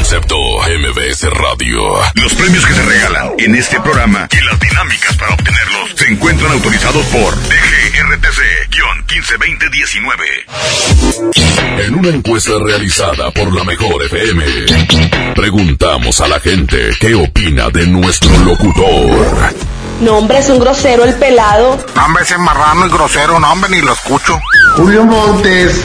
Concepto MBS Radio. Los premios que se regalan en este programa y las dinámicas para obtenerlos se encuentran autorizados por DGRTC-152019. En una encuesta realizada por la Mejor FM, preguntamos a la gente qué opina de nuestro locutor. No, hombre, es un grosero el pelado. Hombre, ese marrano y grosero, no, hombre, ni lo escucho. Julio Montes.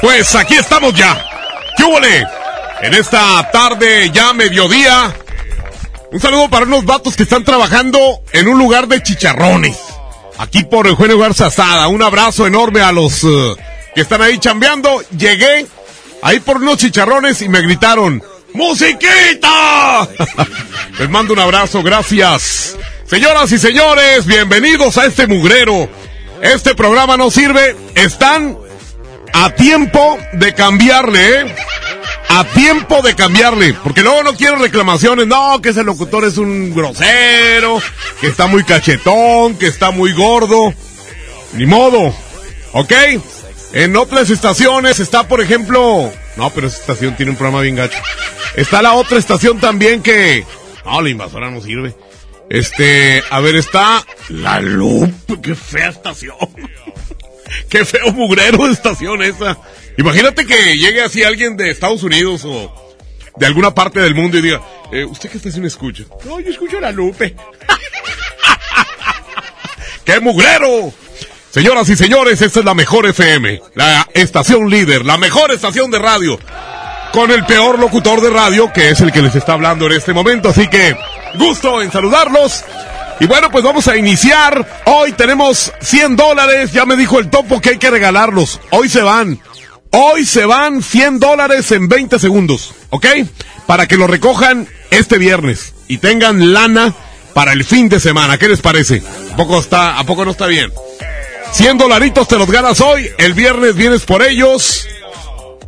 Pues aquí estamos ya. ¿Qué? En esta tarde ya mediodía. Un saludo para unos vatos que están trabajando en un lugar de chicharrones. Aquí por Eugenio Garza Asada. Un abrazo enorme a los eh, que están ahí chambeando. Llegué ahí por unos chicharrones y me gritaron, ¡Musiquita! Les mando un abrazo, gracias. Señoras y señores, bienvenidos a este mugrero. Este programa no sirve. Están a tiempo de cambiarle, ¿eh? A tiempo de cambiarle. Porque luego no quiero reclamaciones. No, que ese locutor es un grosero. Que está muy cachetón. Que está muy gordo. Ni modo. ¿Ok? En otras estaciones está, por ejemplo... No, pero esa estación tiene un programa bien gacho. Está la otra estación también que... No, la invasora no sirve. Este, a ver, está La Loop. Qué fea estación. Qué feo mugrero de estación esa. Imagínate que llegue así alguien de Estados Unidos o de alguna parte del mundo y diga, eh, ¿usted qué estación escucha? No, yo escucho La Lupe. ¡Qué mugrero! Señoras y señores, esta es la mejor FM, la estación líder, la mejor estación de radio, con el peor locutor de radio, que es el que les está hablando en este momento. Así que, gusto en saludarlos. Y bueno, pues vamos a iniciar. Hoy tenemos 100 dólares. Ya me dijo el topo que hay que regalarlos. Hoy se van. Hoy se van 100 dólares en 20 segundos. ¿Ok? Para que lo recojan este viernes. Y tengan lana para el fin de semana. ¿Qué les parece? ¿A poco, está, a poco no está bien? 100 dolaritos te los ganas hoy. El viernes vienes por ellos.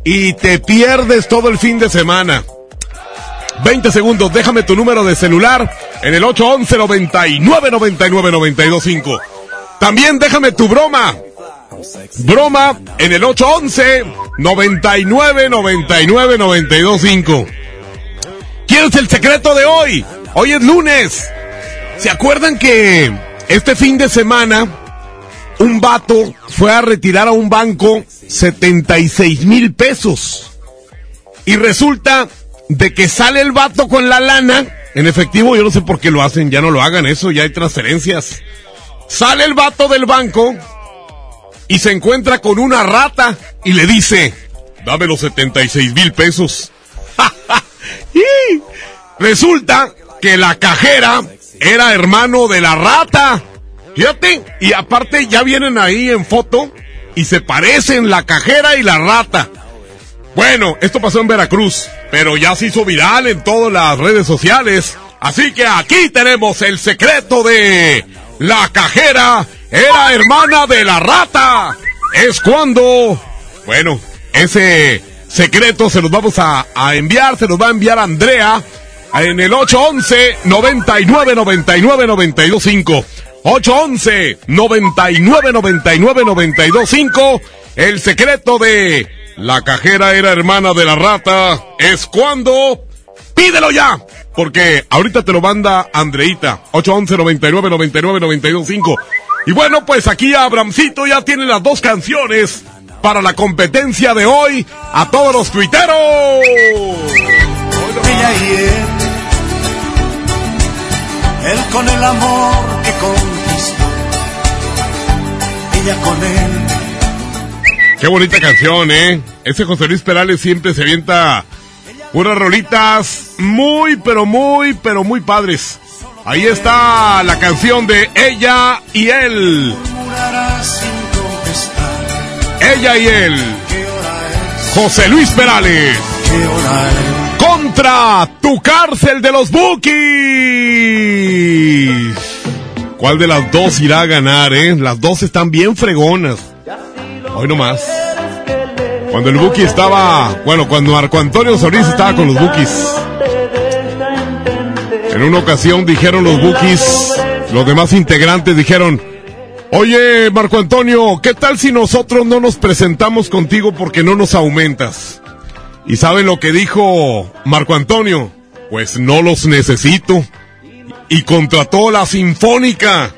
Y te pierdes todo el fin de semana. 20 segundos, déjame tu número de celular en el 811 99 99 925. También déjame tu broma. Broma en el 811 99 99 925. ¿Quién es el secreto de hoy? Hoy es lunes. ¿Se acuerdan que este fin de semana un vato fue a retirar a un banco 76 mil pesos? Y resulta de que sale el vato con la lana en efectivo, yo no sé por qué lo hacen, ya no lo hagan eso, ya hay transferencias. Sale el vato del banco y se encuentra con una rata y le dice, dame los 76 mil pesos. y resulta que la cajera era hermano de la rata. Fíjate, y aparte ya vienen ahí en foto y se parecen la cajera y la rata. Bueno, esto pasó en Veracruz, pero ya se hizo viral en todas las redes sociales. Así que aquí tenemos el secreto de la cajera era hermana de la rata. Es cuando, bueno, ese secretos se los vamos a, a enviar, se los va a enviar Andrea en el 811 99 99 925 811 99 99 925 el secreto de la cajera era hermana de la rata es cuando pídelo ya porque ahorita te lo manda Andreita 811 99 99 925 y bueno pues aquí Abramcito ya tiene las dos canciones para la competencia de hoy a todos los tuiteros él con el amor que conquistó, ella con él. Qué bonita canción, ¿eh? Ese José Luis Perales siempre se avienta unas rolitas muy, pero muy, pero muy padres. Ahí está la canción de ella y él. Ella y él. José Luis Perales. Contra tu cárcel de los Bookies. ¿Cuál de las dos irá a ganar, eh? Las dos están bien fregonas. Hoy nomás. Cuando el Buki estaba, bueno, cuando Marco Antonio Solís estaba con los Bookies. En una ocasión dijeron los Bookies, los demás integrantes dijeron, oye Marco Antonio, ¿qué tal si nosotros no nos presentamos contigo porque no nos aumentas? ¿Y saben lo que dijo Marco Antonio? Pues no los necesito. Y contrató la Sinfónica.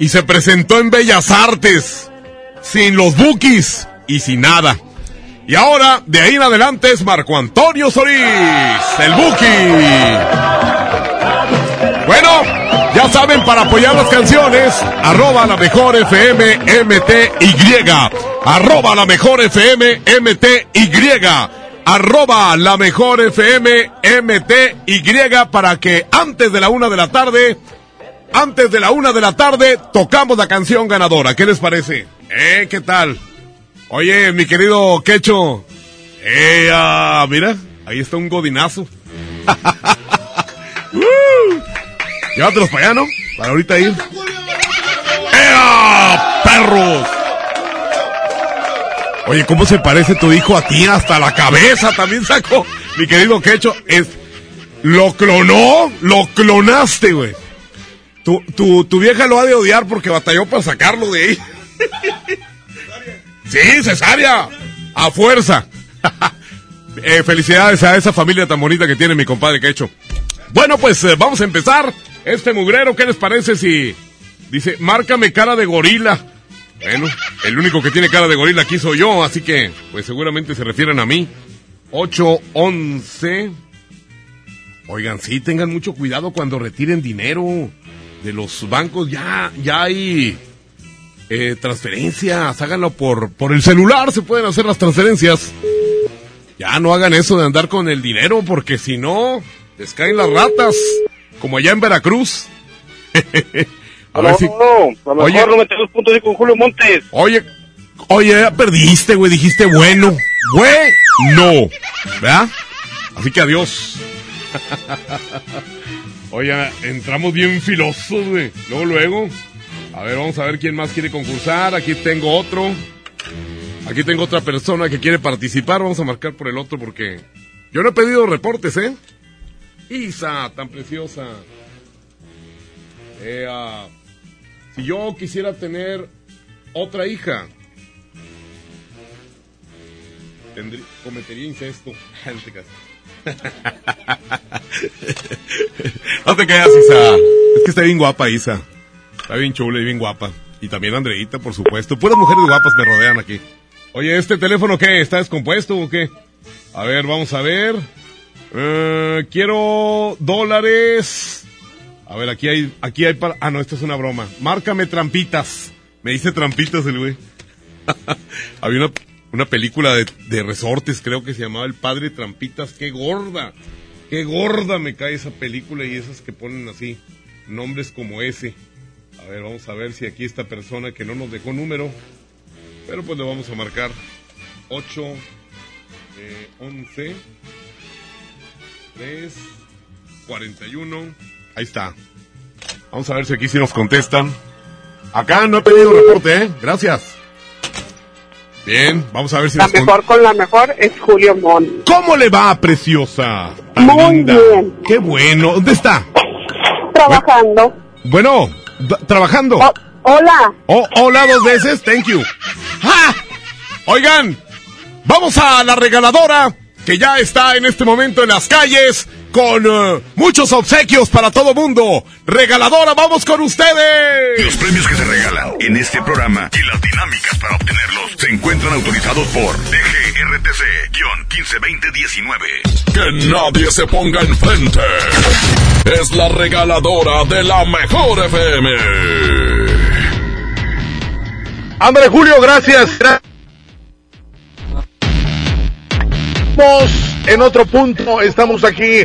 Y se presentó en Bellas Artes. Sin los Bookies y sin nada. Y ahora, de ahí en adelante, es Marco Antonio Solís, el Buki. Bueno, ya saben, para apoyar las canciones, arroba la mejor FM MTY. Arroba la mejor FM MTY. Arroba la mejor FM MTY para que antes de la una de la tarde, antes de la una de la tarde, tocamos la canción ganadora. ¿Qué les parece? ¿Eh? ¿Qué tal? Oye, mi querido Quecho. Eh, ah, mira, ahí está un godinazo. uh, llévatelos para allá, ¿no? Para ahorita ir. ¡Ea, perros! Oye, ¿cómo se parece tu hijo a ti? Hasta la cabeza también sacó. Mi querido Quecho, es... Lo clonó, lo clonaste, güey. Tu, tu, tu vieja lo ha de odiar porque batalló para sacarlo de ahí. Sí, cesárea. A fuerza. Eh, felicidades a esa familia tan bonita que tiene mi compadre Quecho. Bueno, pues eh, vamos a empezar. Este mugrero, ¿qué les parece si dice, márcame cara de gorila? Bueno, el único que tiene cara de gorila aquí soy yo, así que, pues seguramente se refieren a mí. 811. Oigan, sí, tengan mucho cuidado cuando retiren dinero de los bancos. Ya, ya hay eh, transferencias. Háganlo por, por el celular, se pueden hacer las transferencias. Ya no hagan eso de andar con el dinero, porque si no, les caen las ratas. Como allá en Veracruz. a ver si. No, a lo Oye. mejor no metes dos puntos ahí con Julio Montes. Oye, oye, ya perdiste, güey. Dijiste bueno. Güey, no. ¿Verdad? Así que adiós. Oye, entramos bien filosos, güey. Luego, luego. A ver, vamos a ver quién más quiere concursar. Aquí tengo otro. Aquí tengo otra persona que quiere participar. Vamos a marcar por el otro porque yo no he pedido reportes, ¿eh? Isa, tan preciosa. Eh, si yo quisiera tener otra hija, cometería incesto. No te creas. No te creas, Isa. Es que está bien guapa, Isa. Está bien chula y bien guapa. Y también Andreita, por supuesto. Puras mujeres guapas me rodean aquí. Oye, ¿este teléfono qué? ¿Está descompuesto o qué? A ver, vamos a ver. Eh, quiero dólares. A ver, aquí hay, aquí hay para... Ah, no, esto es una broma. Márcame trampitas. Me dice trampitas el güey. Había una, una película de, de resortes, creo que se llamaba El Padre Trampitas. ¡Qué gorda! ¡Qué gorda me cae esa película y esas que ponen así, nombres como ese! A ver, vamos a ver si aquí esta persona que no nos dejó número, pero pues le vamos a marcar 8, eh, 11, 3, 41. Ahí está. Vamos a ver si aquí sí nos contestan. Acá no he pedido reporte, ¿eh? Gracias. Bien, vamos a ver si La mejor con la mejor es Julio Mon. ¿Cómo le va, preciosa? Tan Muy linda. bien. Qué bueno. ¿Dónde está? Trabajando. Bueno, trabajando. Hola. Oh, hola dos veces, thank you. ¡Ah! Oigan, vamos a la regaladora que ya está en este momento en las calles con eh, muchos obsequios para todo mundo. Regaladora, vamos con ustedes. Los premios que se regalan en este programa y las dinámicas para obtenerlos se encuentran autorizados por DGRTC-152019. Que nadie se ponga enfrente. Es la regaladora de la mejor FM. Ándale, Julio, gracias. Estamos en otro punto, estamos aquí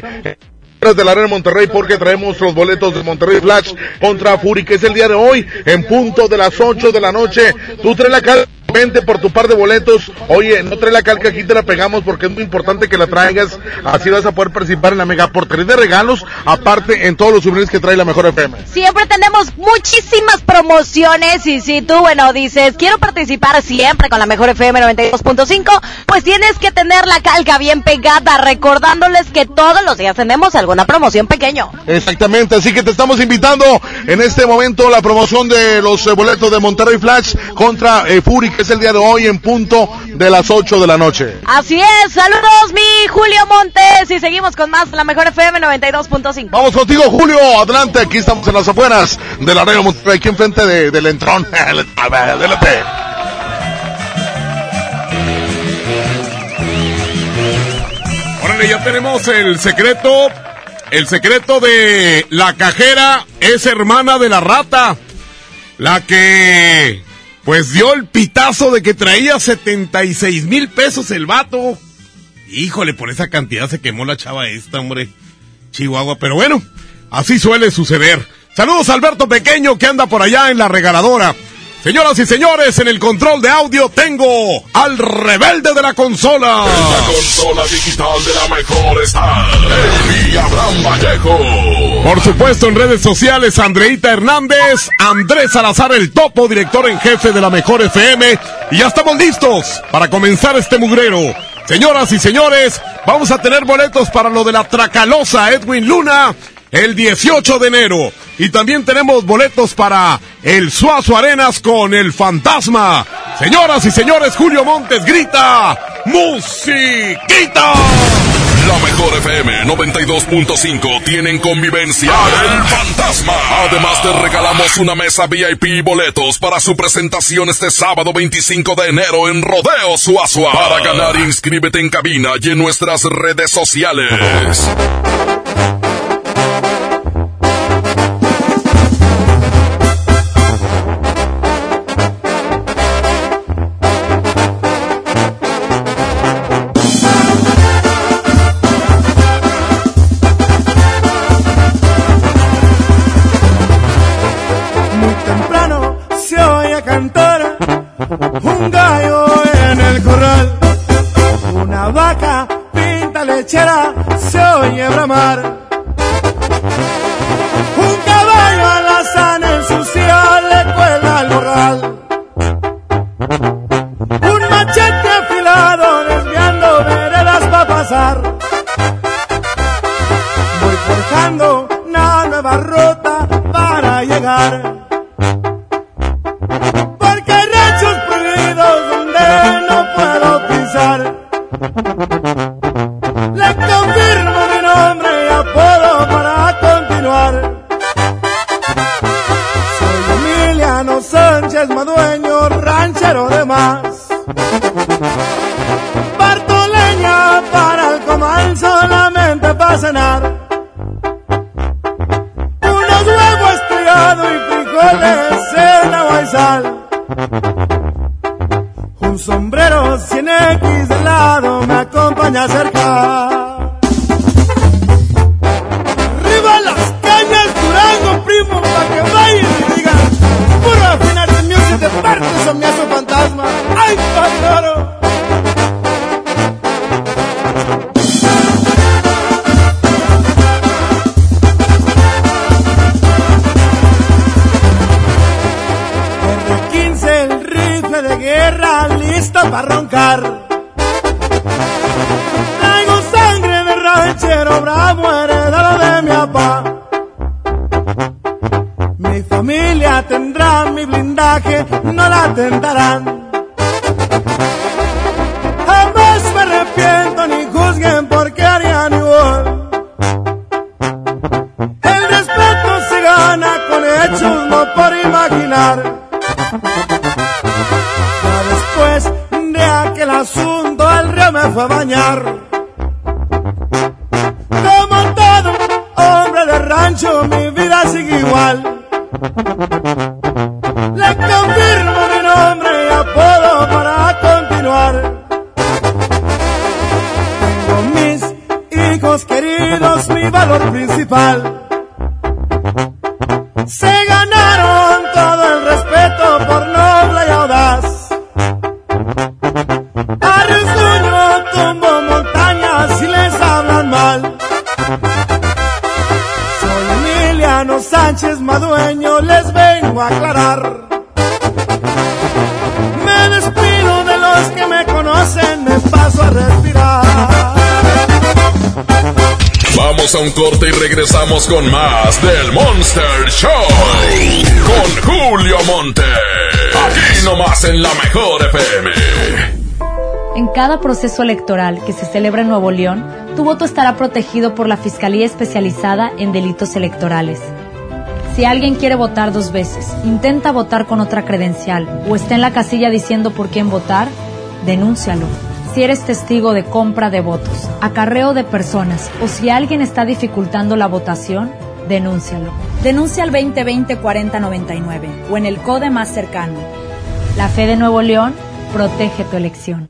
de la Arena Monterrey porque traemos los boletos de Monterrey Flash contra Fury, que es el día de hoy, en punto de las 8 de la noche. Tú traes la calca, vente por tu par de boletos. Oye, no trae la calca, aquí te la pegamos porque es muy importante que la traigas. Así vas a poder participar en la mega portería de regalos, aparte en todos los souvenirs que trae la mejor FM. Siempre tenemos muchísimas promociones y si tú, bueno, dices, quiero participar siempre con la mejor FM 92.5, pues tienes que tener la calca bien pegada, recordándoles que todos los días tenemos alguna promoción pequeño. Exactamente, así que te estamos invitando en este momento la promoción de los eh, boletos de Monterrey Flash contra eh, Fury, que es el día de hoy en punto de las 8 de la noche. Así es, saludos mi Julio Montes y seguimos con más la mejor FM 92.5. Vamos contigo, Julio, adelante, aquí estamos en las afueras de la Arena Monterrey, aquí enfrente de, del entrón. Adelante. Órale, ya tenemos el secreto. El secreto de la cajera es hermana de la rata. La que, pues dio el pitazo de que traía 76 mil pesos el vato. Híjole, por esa cantidad se quemó la chava esta, hombre. Chihuahua, pero bueno, así suele suceder. Saludos a Alberto Pequeño que anda por allá en la regaladora. Señoras y señores, en el control de audio tengo al rebelde de la consola. La consola digital de la mejor está. El Abraham Vallejo. Por supuesto, en redes sociales, Andreita Hernández, Andrés Salazar, el topo, director en jefe de la Mejor FM. Y ya estamos listos para comenzar este mugrero. Señoras y señores, vamos a tener boletos para lo de la Tracalosa Edwin Luna el 18 de enero. Y también tenemos boletos para el Suazo Arenas con el Fantasma. Señoras y señores, Julio Montes grita, ¡Musiquita! La mejor FM 92.5 tienen convivencia El Fantasma. Además te regalamos una mesa VIP y boletos para su presentación este sábado 25 de enero en Rodeo Suazua. Para ganar inscríbete en cabina y en nuestras redes sociales. Rancho, mi vida sigue igual. Le confirmo mi nombre y apodo para continuar. Tengo mis hijos queridos, mi valor principal. A un corte y regresamos con más del Monster Show. Con Julio Monte. Aquí nomás en la mejor FM. En cada proceso electoral que se celebra en Nuevo León, tu voto estará protegido por la Fiscalía Especializada en Delitos Electorales. Si alguien quiere votar dos veces, intenta votar con otra credencial o está en la casilla diciendo por quién votar, denúncialo. Si eres testigo de compra de votos, acarreo de personas o si alguien está dificultando la votación, denúncialo. Denuncia al 2020-4099 o en el CODE más cercano. La fe de Nuevo León protege tu elección.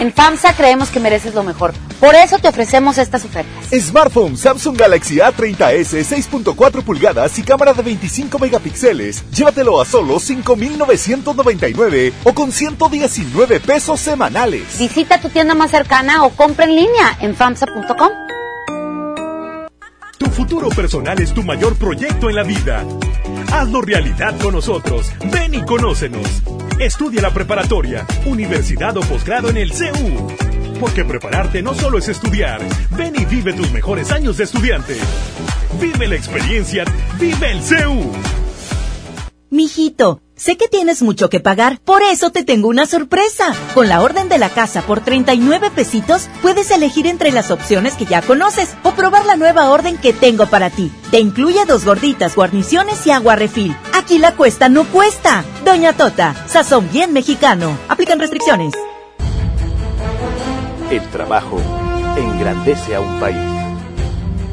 En FAMSA creemos que mereces lo mejor. Por eso te ofrecemos estas ofertas. Smartphone Samsung Galaxy A30s 6.4 pulgadas y cámara de 25 megapíxeles. Llévatelo a solo 5.999 o con 119 pesos semanales. Visita tu tienda más cercana o compra en línea en FAMSA.com. Tu futuro personal es tu mayor proyecto en la vida. Hazlo realidad con nosotros. Ven y conócenos. Estudia la preparatoria, universidad o posgrado en el CEU. Porque prepararte no solo es estudiar. Ven y vive tus mejores años de estudiante. Vive la experiencia. Vive el CEU. Mijito, sé que tienes mucho que pagar, por eso te tengo una sorpresa. Con la orden de la casa por 39 pesitos, puedes elegir entre las opciones que ya conoces o probar la nueva orden que tengo para ti. Te incluye dos gorditas, guarniciones y agua refil. Aquí la cuesta no cuesta. Doña Tota, sazón bien mexicano. Aplican restricciones. El trabajo engrandece a un país.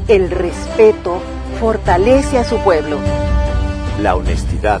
El respeto fortalece a su pueblo. La honestidad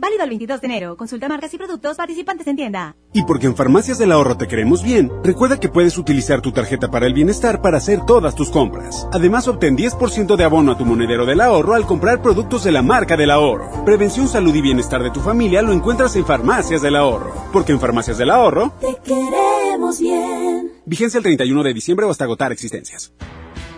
Válido el 22 de enero. Consulta marcas y productos participantes en tienda. Y porque en Farmacias del Ahorro te queremos bien, recuerda que puedes utilizar tu tarjeta para el bienestar para hacer todas tus compras. Además, obtén 10% de abono a tu monedero del ahorro al comprar productos de la marca del ahorro. Prevención, salud y bienestar de tu familia lo encuentras en Farmacias del Ahorro. Porque en Farmacias del Ahorro te queremos bien. Vigencia el 31 de diciembre o hasta agotar existencias.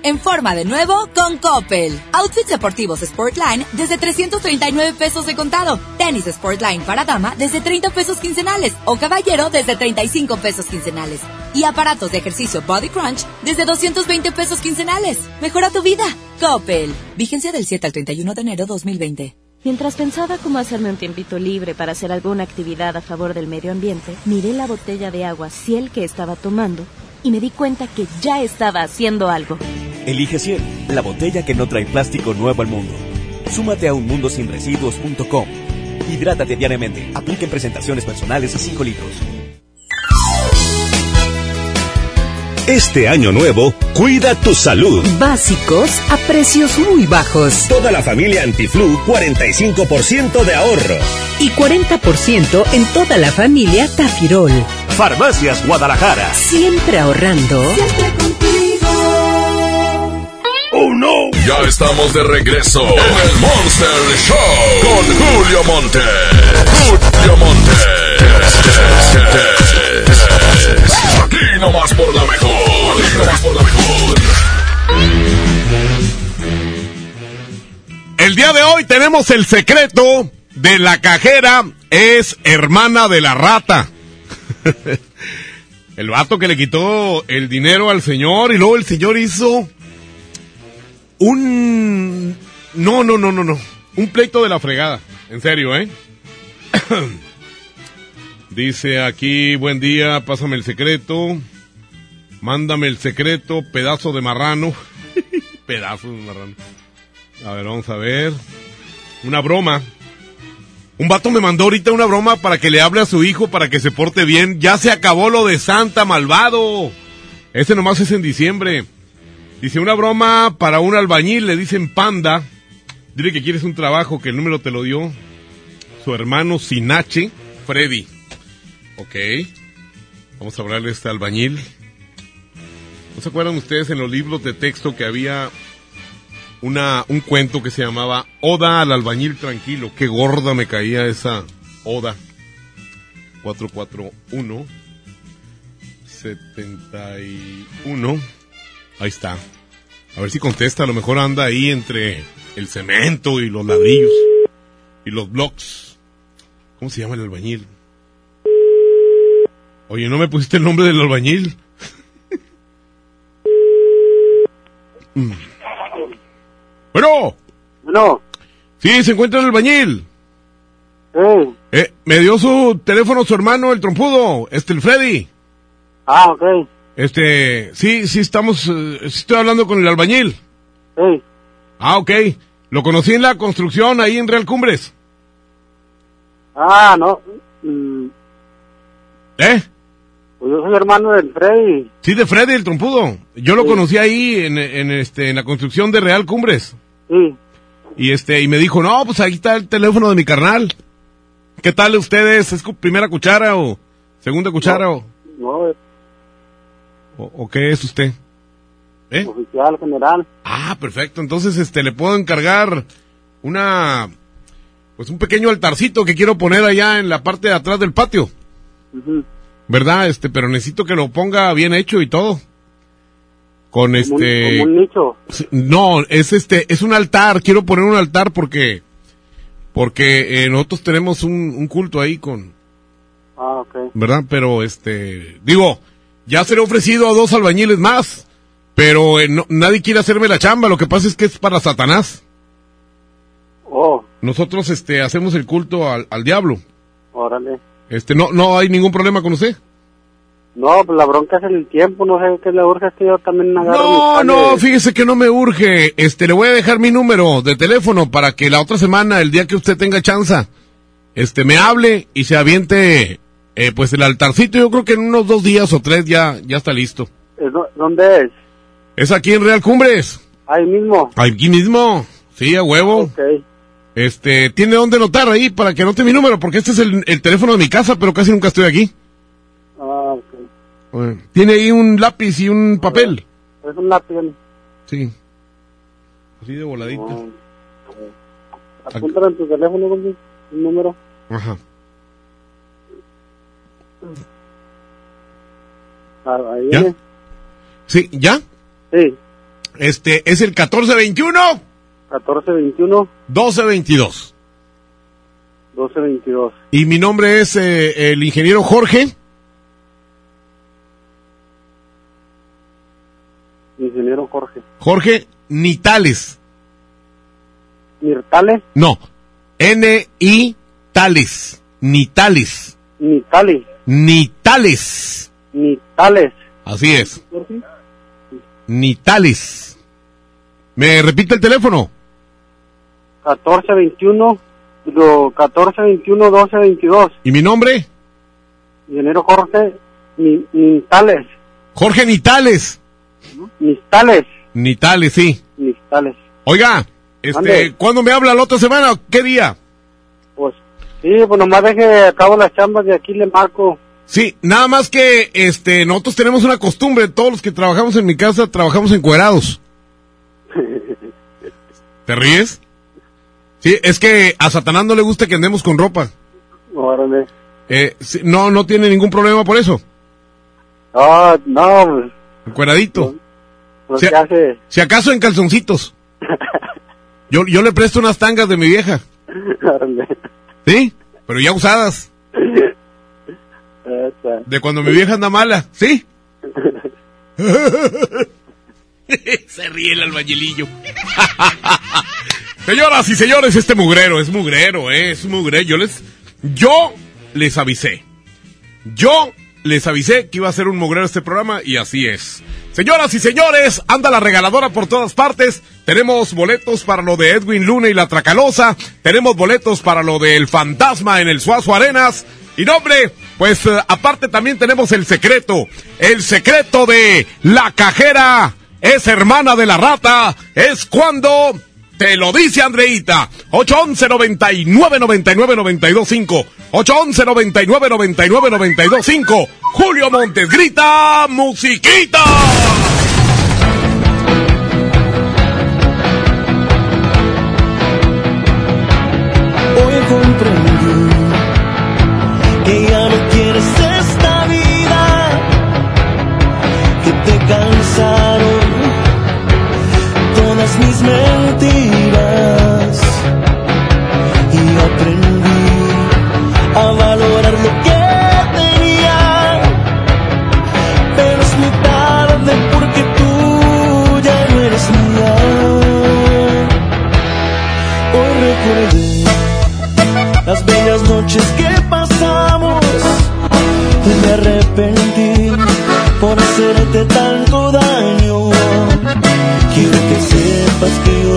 En forma de nuevo con Coppel. Outfits deportivos Sportline desde 339 pesos de contado. Tenis Sportline para dama desde 30 pesos quincenales. O caballero desde 35 pesos quincenales. Y aparatos de ejercicio Body Crunch desde 220 pesos quincenales. Mejora tu vida. Coppel. Vigencia del 7 al 31 de enero 2020. Mientras pensaba cómo hacerme un tiempito libre para hacer alguna actividad a favor del medio ambiente, miré la botella de agua Ciel que estaba tomando y me di cuenta que ya estaba haciendo algo. Elige 100, la botella que no trae plástico nuevo al mundo. Súmate a unmundosinresiduos.com. Hidrátate diariamente. Apliquen presentaciones personales a 5 litros. Este año nuevo, cuida tu salud. Básicos a precios muy bajos. Toda la familia Antiflu, 45% de ahorro. Y 40% en toda la familia Tafirol. Farmacias Guadalajara. Siempre ahorrando. ¡Oh, no! Ya estamos de regreso en el Monster Show con Julio Monte. Julio Monte. Aquí nomás por la mejor. Aquí nomás por la mejor. El día de hoy tenemos el secreto de la cajera es hermana de la rata. el vato que le quitó el dinero al señor y luego el señor hizo un... No, no, no, no, no. Un pleito de la fregada. En serio, ¿eh? Dice aquí, buen día, pásame el secreto. Mándame el secreto, pedazo de marrano. pedazo de marrano. A ver, vamos a ver. Una broma. Un vato me mandó ahorita una broma para que le hable a su hijo para que se porte bien. Ya se acabó lo de Santa Malvado. Ese nomás es en diciembre. Dice una broma para un albañil, le dicen panda. Dile que quieres un trabajo, que el número te lo dio su hermano Sinache, Freddy. Ok. Vamos a hablarle a este albañil. ¿No se acuerdan ustedes en los libros de texto que había una, un cuento que se llamaba Oda al albañil tranquilo? Qué gorda me caía esa Oda. 441 71 Ahí está. A ver si contesta, a lo mejor anda ahí entre el cemento y los ladrillos y los blocks. ¿Cómo se llama el albañil? Oye, ¿no me pusiste el nombre del albañil? Mm. Bueno. No. Sí, se encuentra el albañil. Eh, me dio su teléfono su hermano, el trompudo, este, el Freddy. Ah, ok. Este, sí, sí estamos, eh, estoy hablando con el albañil. Sí. Ah, ok. Lo conocí en la construcción ahí en Real Cumbres. Ah, no. Mm, ¿Eh? pues yo soy hermano del Freddy. Sí, de Freddy, el trompudo. Yo lo conocí ahí en, en, este, en la construcción de Real Cumbres. Sí. Y este, y me dijo, no, pues ahí está el teléfono de mi carnal. ¿Qué tal ustedes? ¿Es primera cuchara o segunda cuchara o, No, o, o qué es usted? ¿Eh? oficial general. Ah, perfecto. Entonces, este, le puedo encargar una, pues un pequeño altarcito que quiero poner allá en la parte de atrás del patio. ¿Verdad? Este, pero necesito que lo ponga bien hecho y todo. Con Como un- este... como un nicho. No, es este, es un altar. Quiero poner un altar porque, porque eh, nosotros tenemos un, un culto ahí con, Ah, ok. ¿verdad? Pero este, digo, ya se le ha ofrecido a dos albañiles más, pero eh, no- nadie quiere hacerme la chamba. Lo que pasa es que es para Satanás. Oh, Nosotros este, hacemos el culto al, al diablo. órale. Este, no, no hay ningún problema con usted. No, pues la bronca es el tiempo, no sé qué le urge, es que yo también agarro No, no, fíjese que no me urge. Este, le voy a dejar mi número de teléfono para que la otra semana, el día que usted tenga chance, este, me hable y se aviente, eh, pues el altarcito. Yo creo que en unos dos días o tres ya, ya está listo. ¿Es do- ¿Dónde es? Es aquí en Real Cumbres. Ahí mismo. Aquí mismo. Sí, a huevo. Este, tiene dónde notar ahí para que anote mi número, porque este es el, el teléfono de mi casa, pero casi nunca estoy aquí. Ah, ok. Eh, Tiene ahí un lápiz y un papel. Es un lápiz. Sí. Así de voladito. Apúntalo en tu teléfono, compi, un número. Ajá. Ah, ahí ¿Ya? viene. Sí, ¿ya? Sí. Este, es el 1421 1421 1222. 1222. Y mi nombre es eh, el ingeniero Jorge. Ingeniero Jorge. Jorge Nitales. Mirtales, No. N-I Tales. Nitales. Nitales. Nitales. Así es. Nitales. ¿Me repite el teléfono? 1421, digo, 1421 1222. ¿Y mi nombre? Ingeniero Jorge Ni- Nitales. Jorge Nitales. Nitales. Nitales, sí. Nitales. Oiga, este. ¿cuándo me habla la otra semana? ¿Qué día? Pues, sí, pues nomás deje a cabo las chambas de aquí le marco. Sí, nada más que este nosotros tenemos una costumbre, todos los que trabajamos en mi casa trabajamos encuerados. ¿Te ríes? Sí, es que a Satanás no le gusta que andemos con ropa. Órale. Eh, no, no tiene ningún problema por eso. Ah, no, pues, Encueradito. pues Si, ¿qué hace? si acaso en calzoncitos. Yo, yo le presto unas tangas de mi vieja. Órale. ¿Sí? Pero ya usadas. De cuando mi vieja anda mala. ¿Sí? Se ríe el albañilillo. Señoras y señores, este mugrero es mugrero, ¿eh? es mugrero. Yo les, yo les avisé. Yo les avisé que iba a ser un mugrero este programa y así es. Señoras y señores, anda la regaladora por todas partes. Tenemos boletos para lo de Edwin Luna y la Tracalosa. Tenemos boletos para lo del Fantasma en el Suazo Arenas. Y no, hombre, pues eh, aparte también tenemos el secreto. El secreto de la cajera es hermana de la rata. Es cuando te lo dice Andreita. 811 99 99 925. 811 99 99 925. Julio Montes grita musiquita. Mis mentiras y aprendí a valorar lo que tenía, pero es muy tarde porque tú ya no eres mía. Hoy recordé las bellas noches que pasamos. Y me arrepentí por hacerte tanto sepas que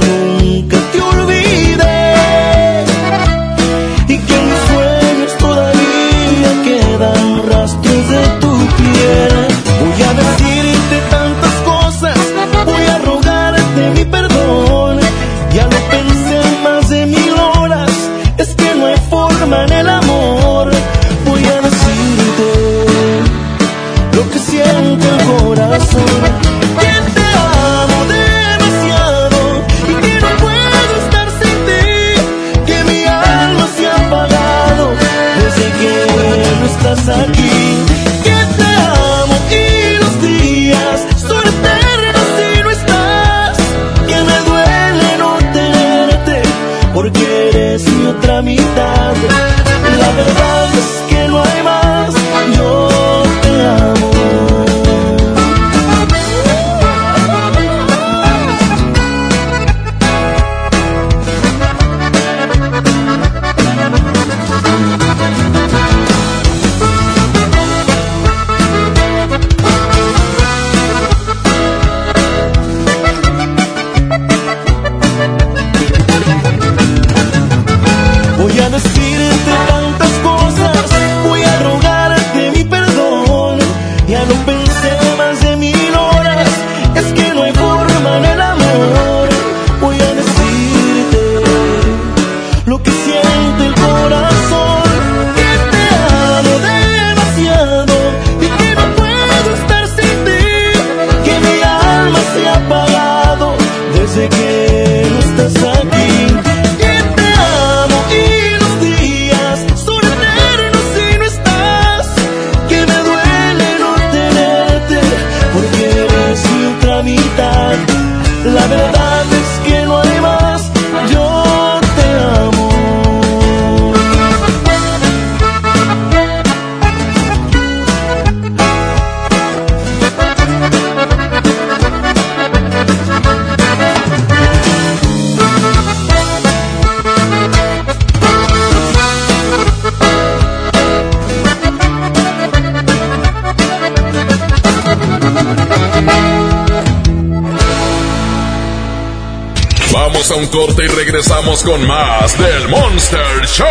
con más del Monster Show.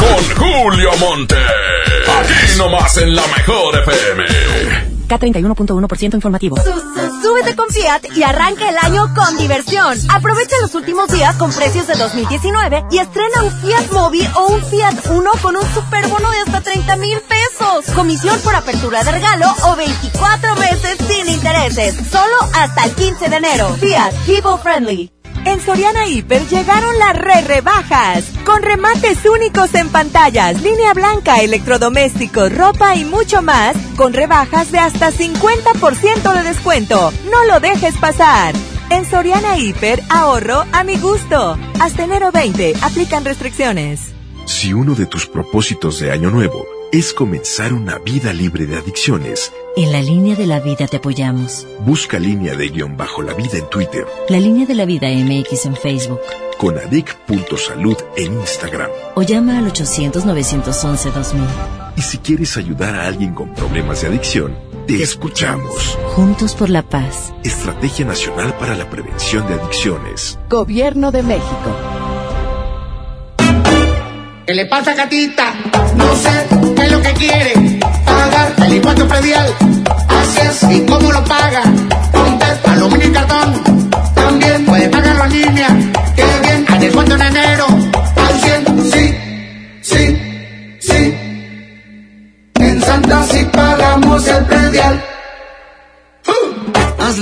Con Julio Monte. Aquí nomás en la mejor FM. K31.1% informativo. Súbete con Fiat y arranca el año con diversión. Aprovecha los últimos días con precios de 2019 y estrena un Fiat Mobi o un Fiat Uno con un superbono de hasta 30 mil pesos. Comisión por apertura de regalo o 24 meses sin intereses. Solo hasta el 15 de enero. Fiat People Friendly. En Soriana Hiper llegaron las re rebajas, con remates únicos en pantallas, línea blanca, electrodomésticos, ropa y mucho más, con rebajas de hasta 50% de descuento. No lo dejes pasar. En Soriana Hiper, ahorro a mi gusto. Hasta enero 20, aplican restricciones. Si uno de tus propósitos de año nuevo es comenzar una vida libre de adicciones, En la línea de la vida te apoyamos. busca línea de guion bajo la vida en Twitter, La línea de la vida MX en Facebook. con adic.salud en Instagram. O llama al 800-911-2000. Y si quieres ayudar a alguien con problemas de adicción, te escuchamos. Juntos por la paz. Estrategia Nacional para la Prevención de Adicciones. Gobierno de México. ¿Qué le pasa, Catita? No sé qué es lo que quiere. Pagar el impuesto predial. Así es, ¿y cómo lo paga? Con test, aluminio y cartón. También puede pagarlo en línea. Qué bien, a descuento en enero.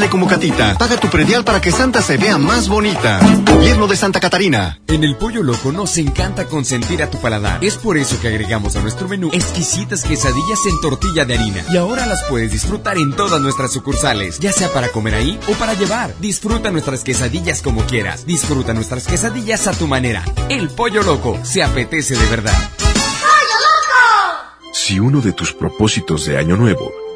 Hazle como Catita. Paga tu predial para que Santa se vea más bonita. Gobierno de Santa Catarina. En el Pollo Loco nos encanta consentir a tu paladar. Es por eso que agregamos a nuestro menú exquisitas quesadillas en tortilla de harina. Y ahora las puedes disfrutar en todas nuestras sucursales, ya sea para comer ahí o para llevar. Disfruta nuestras quesadillas como quieras. Disfruta nuestras quesadillas a tu manera. El Pollo Loco se apetece de verdad. Si uno de tus propósitos de año nuevo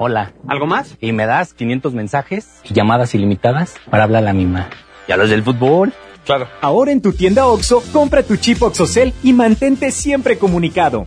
Hola. ¿Algo más? Y me das 500 mensajes y llamadas ilimitadas para hablar a la misma. ¿Y a los del fútbol? Claro. Ahora en tu tienda OXO, compra tu chip OXOCEL y mantente siempre comunicado.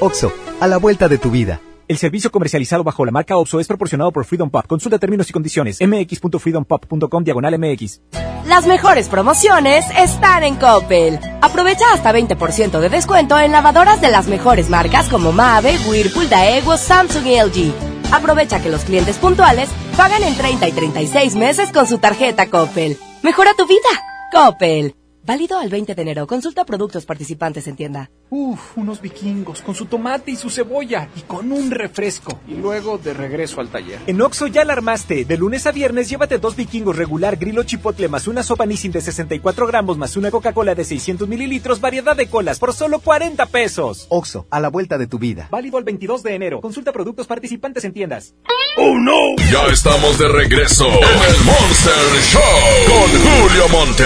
OXO, a la vuelta de tu vida. El servicio comercializado bajo la marca OXO es proporcionado por Freedom Pop. Consulta términos y condiciones. mx.freedompop.com diagonal mx. Las mejores promociones están en Coppel. Aprovecha hasta 20% de descuento en lavadoras de las mejores marcas como Mave, Whirlpool, Daewoo, Samsung y LG. Aprovecha que los clientes puntuales pagan en 30 y 36 meses con su tarjeta Coppel. Mejora tu vida. Coppel. Válido al 20 de enero. Consulta productos participantes en tienda. Uf, unos vikingos con su tomate y su cebolla y con un refresco. Y luego de regreso al taller. En Oxo ya la armaste. De lunes a viernes llévate dos vikingos regular grillo chipotle más una sopa Nissin de 64 gramos más una Coca-Cola de 600 mililitros, variedad de colas por solo 40 pesos. OXO, a la vuelta de tu vida. Válido al 22 de enero. Consulta productos participantes en tiendas. ¡Oh, no! Ya estamos de regreso en el Monster Show con Julio Monte.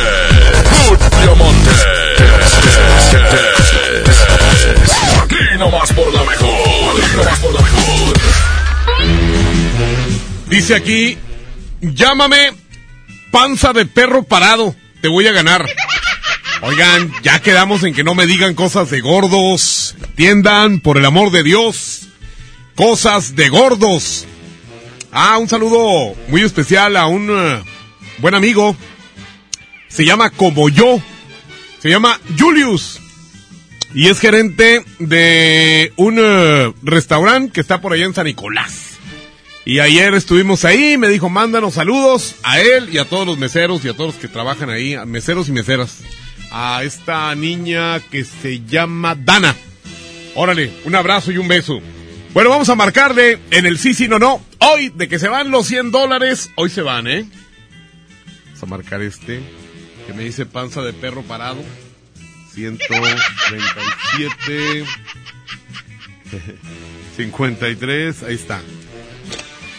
Julio Monte. Aquí nomás por la mejor. Dice aquí, llámame panza de perro parado, te voy a ganar. Oigan, ya quedamos en que no me digan cosas de gordos. Entiendan, por el amor de Dios, cosas de gordos. Ah, un saludo muy especial a un eh, buen amigo. Se llama como yo. Se llama Julius. Y es gerente de un eh, restaurante que está por allá en San Nicolás. Y ayer estuvimos ahí, me dijo, mándanos saludos a él y a todos los meseros y a todos los que trabajan ahí, a meseros y meseras. A esta niña que se llama Dana. Órale, un abrazo y un beso. Bueno, vamos a marcarle en el sí, sí, no, no. Hoy, de que se van los 100 dólares, hoy se van, ¿eh? Vamos a marcar este, que me dice panza de perro parado. 137. 53, ahí está.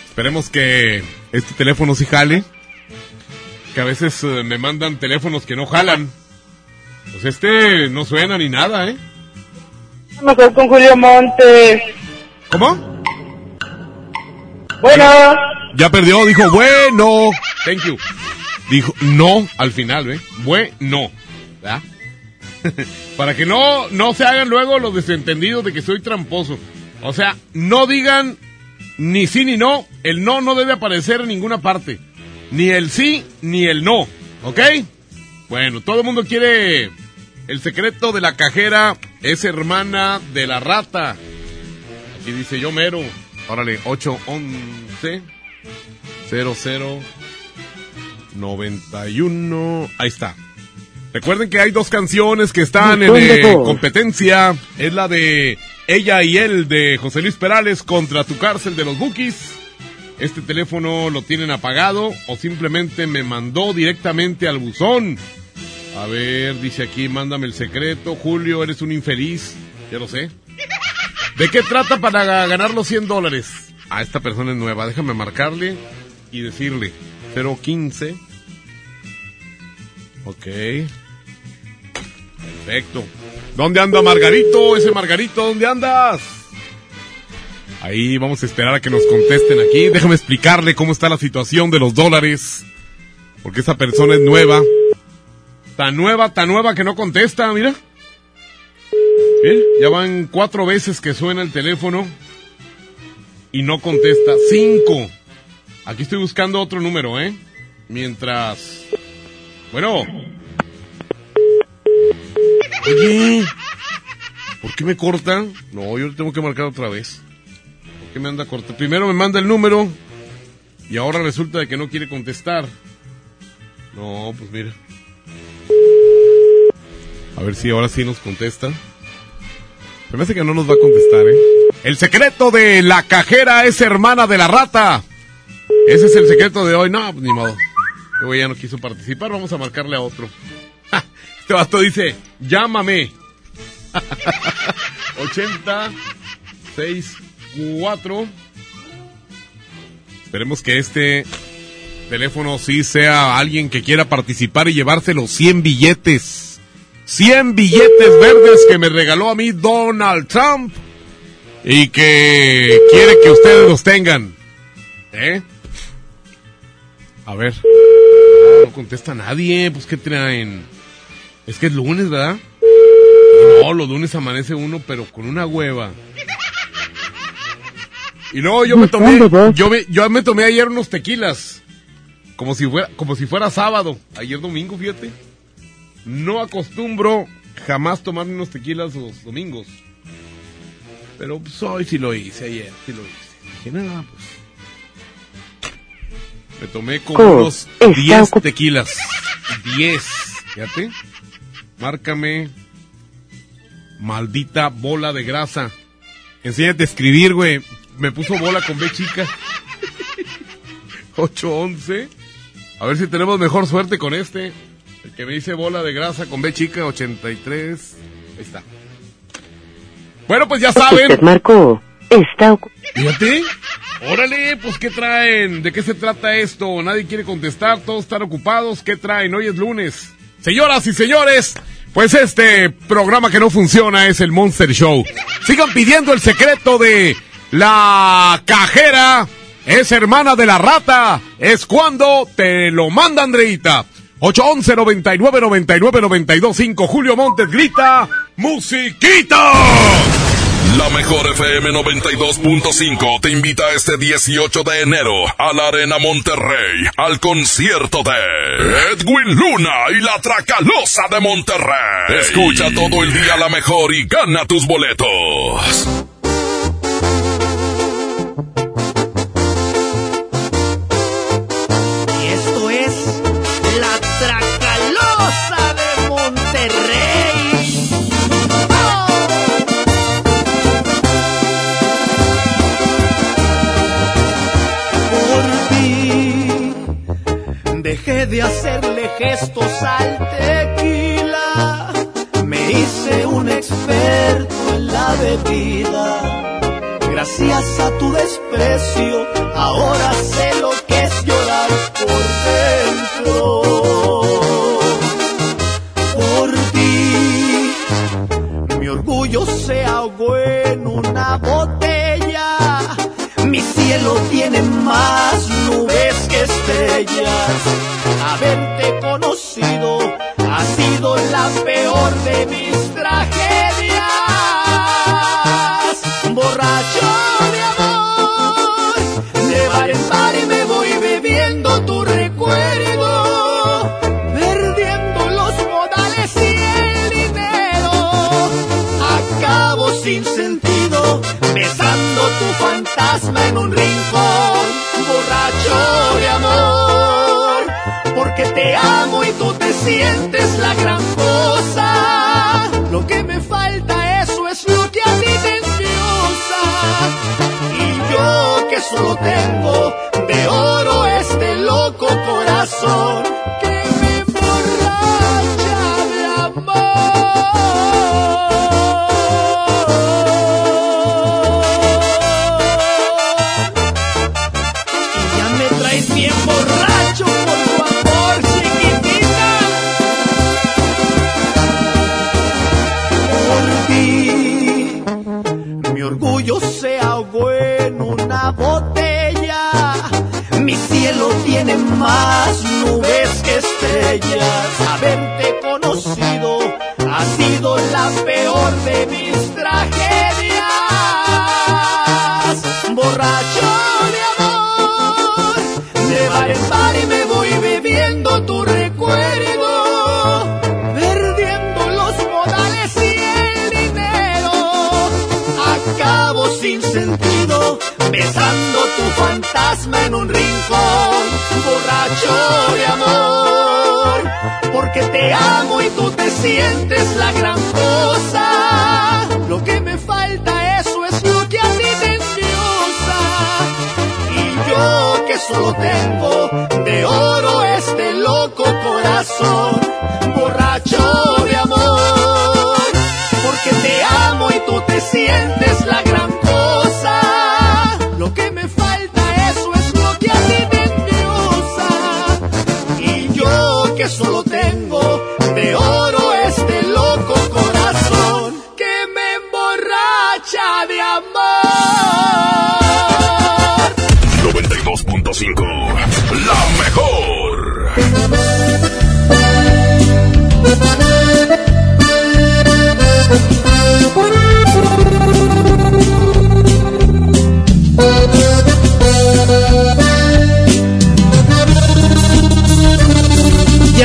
Esperemos que este teléfono sí jale. Que a veces eh, me mandan teléfonos que no jalan. Pues este no suena ni nada, ¿eh? Mejor con Julio Montes. ¿Cómo? Bueno. Ya perdió, dijo, bueno. Thank you. Dijo, no, al final, ¿eh? Bueno. ¿Verdad? Para que no, no se hagan luego los desentendidos de que soy tramposo. O sea, no digan ni sí ni no. El no no debe aparecer en ninguna parte. Ni el sí ni el no. ¿Ok? Bueno, todo el mundo quiere el secreto de la cajera es hermana de la rata. Aquí dice yo mero. Órale, 811 00 91. Ahí está. Recuerden que hay dos canciones que están en eh, competencia. Es la de Ella y él de José Luis Perales contra tu cárcel de los Bookies. Este teléfono lo tienen apagado o simplemente me mandó directamente al buzón. A ver, dice aquí, mándame el secreto. Julio, eres un infeliz. Ya lo sé. ¿De qué trata para ganar los 100 dólares? A esta persona es nueva. Déjame marcarle y decirle. 015. Ok. Perfecto. ¿Dónde anda Margarito? Ese Margarito, ¿dónde andas? Ahí vamos a esperar a que nos contesten aquí. Déjame explicarle cómo está la situación de los dólares. Porque esa persona es nueva. Tan nueva, tan nueva que no contesta, mira. Bien, ya van cuatro veces que suena el teléfono y no contesta. Cinco. Aquí estoy buscando otro número, ¿eh? Mientras... Bueno. Oye, ¿por qué me cortan? No, yo tengo que marcar otra vez. ¿Por qué me anda cortando? Primero me manda el número y ahora resulta de que no quiere contestar. No, pues mira. A ver si ahora sí nos contesta. Parece que no nos va a contestar, ¿eh? El secreto de la cajera es hermana de la rata. Ese es el secreto de hoy. No, pues ni modo. Güey ya no quiso participar. Vamos a marcarle a otro. Este vato dice, llámame. 80 4 Esperemos que este teléfono sí sea alguien que quiera participar y llevarse los 100 billetes. 100 billetes verdes que me regaló a mí Donald Trump y que quiere que ustedes los tengan. ¿Eh? A ver. No contesta nadie. Pues, ¿qué traen? Es que es lunes, ¿verdad? No, los lunes amanece uno, pero con una hueva. Y luego yo me tomé, yo me, yo me tomé ayer unos tequilas. Como si fuera, como si fuera sábado. Ayer domingo, fíjate. No acostumbro jamás tomarme unos tequilas los domingos. Pero pues, hoy sí lo hice, ayer sí lo hice. Dije, nada, pues. Me tomé como unos 10 tequilas. 10, fíjate. Márcame. Maldita bola de grasa. Enséñate a escribir, güey. Me puso bola con B chica. 811. A ver si tenemos mejor suerte con este. El que me dice bola de grasa con B chica 83. Ahí está. Bueno, pues ya saben. Marco, está Fíjate. Órale, pues ¿qué traen? ¿De qué se trata esto? Nadie quiere contestar, todos están ocupados. ¿Qué traen? Hoy es lunes. Señoras y señores, pues este programa que no funciona es el Monster Show. Sigan pidiendo el secreto de la cajera. Es hermana de la rata. Es cuando te lo manda Andreita. 811 99 99 92 5 Julio Montes grita musiquita. La mejor FM 92.5 te invita este 18 de enero a la Arena Monterrey al concierto de Edwin Luna y la Tracalosa de Monterrey. Escucha todo el día la mejor y gana tus boletos. De hacerle gestos al tequila. Me hice un experto en la bebida. Gracias a tu desprecio, ahora sé lo que es llorar por dentro. Por ti orgullo se ahogó en una botella. Mi cielo tiene más nubes que estrellas. Sientes la gran porque te amo y tú te sientes la gran cosa. Lo que me falta, eso es lo que a ti te. Y yo que solo tengo de oro este loco corazón, borracho de amor, porque te amo y tú te sientes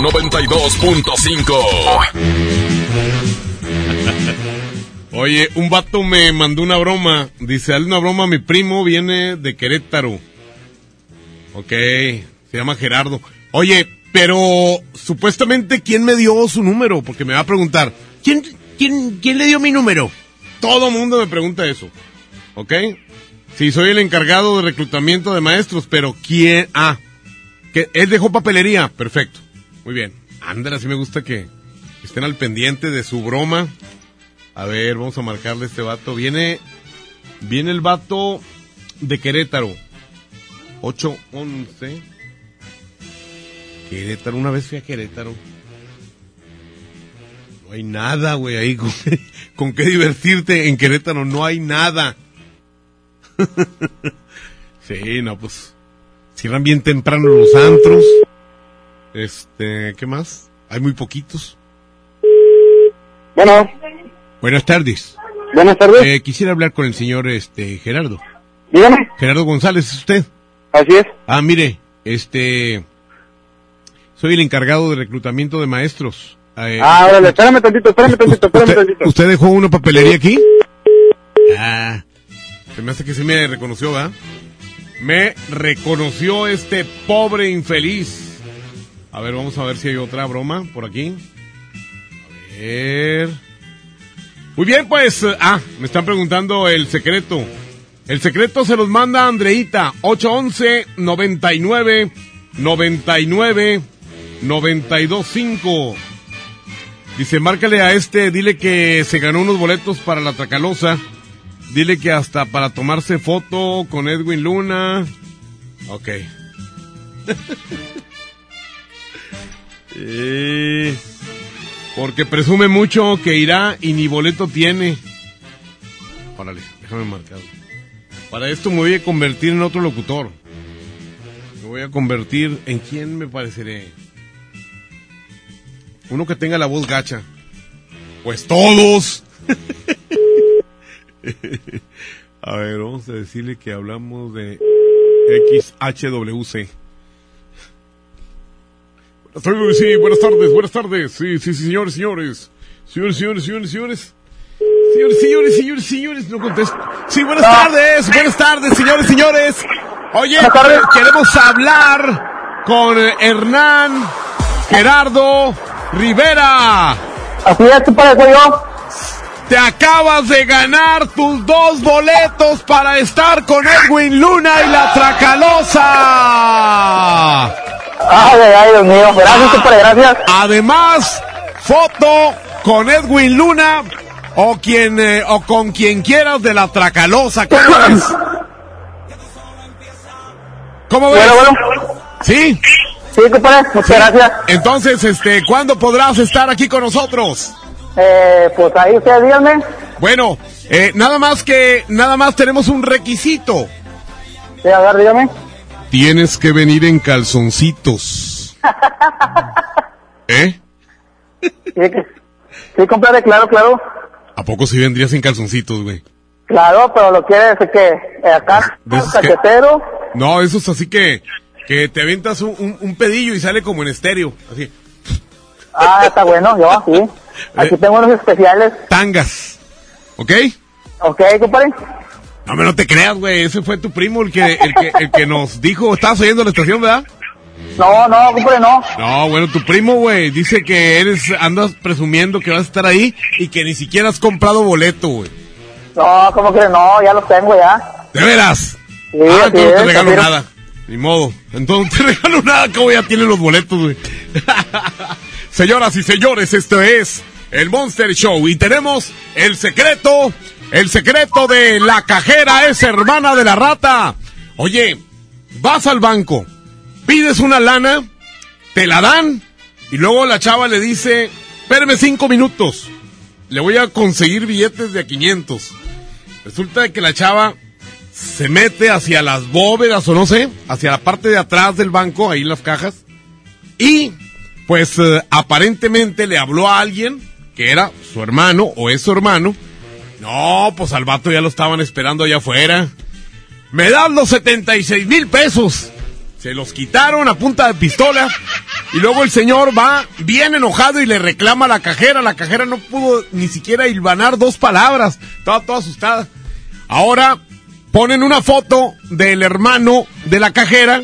92.5. Oye, un vato me mandó una broma. Dice, hazle una broma, mi primo viene de Querétaro. Ok, se llama Gerardo. Oye, pero supuestamente, ¿quién me dio su número? Porque me va a preguntar, ¿quién, quién, quién le dio mi número? Todo mundo me pregunta eso. ¿Ok? Sí, soy el encargado de reclutamiento de maestros, pero ¿quién? Ah, que él dejó papelería. Perfecto. Muy bien. Ándale, así me gusta que estén al pendiente de su broma. A ver, vamos a marcarle este vato. Viene, viene el vato de Querétaro. 811. Querétaro, una vez fui a Querétaro. No hay nada, güey, ahí con, con qué divertirte en Querétaro. No hay nada. sí, no, pues. Cierran bien temprano los antros. Este, ¿qué más? Hay muy poquitos. Bueno, Buenas tardes. buenas tardes. Eh, quisiera hablar con el señor este Gerardo. Dígame. Gerardo González, ¿es usted? Así es. Ah, mire, este soy el encargado de reclutamiento de maestros. Eh, Ah, órale, espérame tantito, espérame tantito, espérame ¿Usted, tantito. usted dejó una papelería aquí? Ah, se me hace que sí me reconoció, ¿verdad? Me reconoció este pobre infeliz. A ver, vamos a ver si hay otra broma por aquí. A ver. Muy bien, pues. Ah, me están preguntando el secreto. El secreto se los manda Andreita. 811 99 99 925. Dice, márcale a este, dile que se ganó unos boletos para la Tracalosa. Dile que hasta para tomarse foto con Edwin Luna. Ok. Porque presume mucho que irá y ni boleto tiene. Órale, déjame marcar. Para esto me voy a convertir en otro locutor. Me voy a convertir en quién me pareceré. Uno que tenga la voz gacha. Pues todos. a ver, vamos a decirle que hablamos de XHWC. Sí, buenas tardes, buenas tardes. Sí, sí, sí, señores, señores. Señores, señores, señores, señores. Señores, señores, señores, señores, no contesto. Sí, buenas tardes, buenas tardes, señores, señores. Oye, queremos hablar con Hernán Gerardo Rivera. Así es, yo. Te acabas de ganar tus dos boletos para estar con Edwin Luna y la Tracalosa. Ay, ay, ay, Dios mío. Gracias, tú para gracias. Además, foto con Edwin Luna o quien eh, o con quien quieras de la Tracalosa. ¿Cómo ves? ¿Cómo ves? Bueno, bueno. ¿Sí? Sí, compadre, muchas gracias. Entonces, este, ¿cuándo podrás estar aquí con nosotros? Eh, pues ahí ustedes díganme. Bueno, eh, nada más que, nada más tenemos un requisito. Sí, a ver, dígame. Tienes que venir en calzoncitos. ¿Eh? Sí, sí, compadre, claro, claro. ¿A poco si vendrías en calzoncitos, güey? Claro, pero lo quiere decir que acá, que- cachetero. No, eso es así que, que te avientas un, un- un pedillo y sale como en estéreo. Así. Ah, está bueno, yo, sí. Aquí tengo unos especiales. Tangas. ¿Ok? Ok, compadre. No, me no te creas, güey. Ese fue tu primo el que, el que, el que nos dijo. ¿Estabas oyendo la estación, verdad? No, no, compadre, no. No, bueno, tu primo, güey, dice que eres, andas presumiendo que vas a estar ahí y que ni siquiera has comprado boleto, güey. No, como que no, ya los tengo ya. ¿De veras? Sí, ah, entonces no te es, regalo nada. Ni modo. Entonces no te regalo nada, como ya tiene los boletos, güey. Señoras y señores, esto es el Monster Show y tenemos el secreto, el secreto de la cajera es hermana de la rata. Oye, vas al banco, pides una lana, te la dan y luego la chava le dice, espérame cinco minutos, le voy a conseguir billetes de a 500. Resulta que la chava se mete hacia las bóvedas o no sé, hacia la parte de atrás del banco, ahí las cajas, y pues eh, aparentemente le habló a alguien que era su hermano o es su hermano. No, pues al vato ya lo estaban esperando allá afuera. Me dan los 76 mil pesos. Se los quitaron a punta de pistola. Y luego el señor va bien enojado y le reclama a la cajera. La cajera no pudo ni siquiera hilvanar dos palabras. Estaba toda asustada. Ahora ponen una foto del hermano de la cajera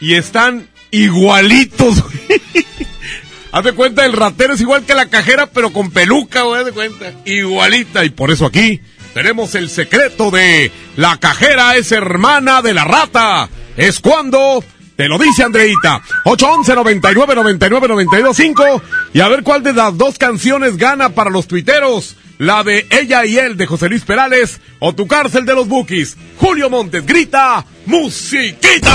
y están igualitos. güey. Haz de cuenta, el ratero es igual que la cajera, pero con peluca, güey, haz de cuenta. Igualita. Y por eso aquí tenemos el secreto de la cajera es hermana de la rata. Es cuando te lo dice Andreita. 811 99 99 92 5. Y a ver cuál de las dos canciones gana para los tuiteros. La de Ella y Él de José Luis Perales o Tu Cárcel de los Bookies. Julio Montes grita, musiquita.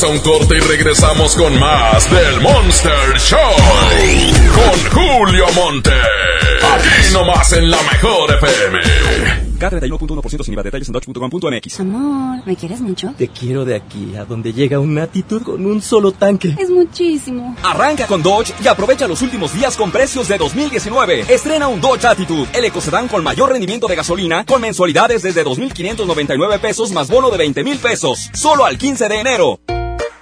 Vamos a un corte y regresamos con más del Monster Show. Con Julio Monte. Aquí nomás en la mejor FM. K31.1% sin IVA. Detalles en dodge.com.mx. Amor, ¿me quieres mucho? Te quiero de aquí a donde llega un Attitude con un solo tanque. Es muchísimo. Arranca con Dodge y aprovecha los últimos días con precios de 2019. Estrena un Dodge Attitude, el ecocedán con mayor rendimiento de gasolina, con mensualidades desde 2.599 pesos más bono de 20 mil pesos. Solo al 15 de enero.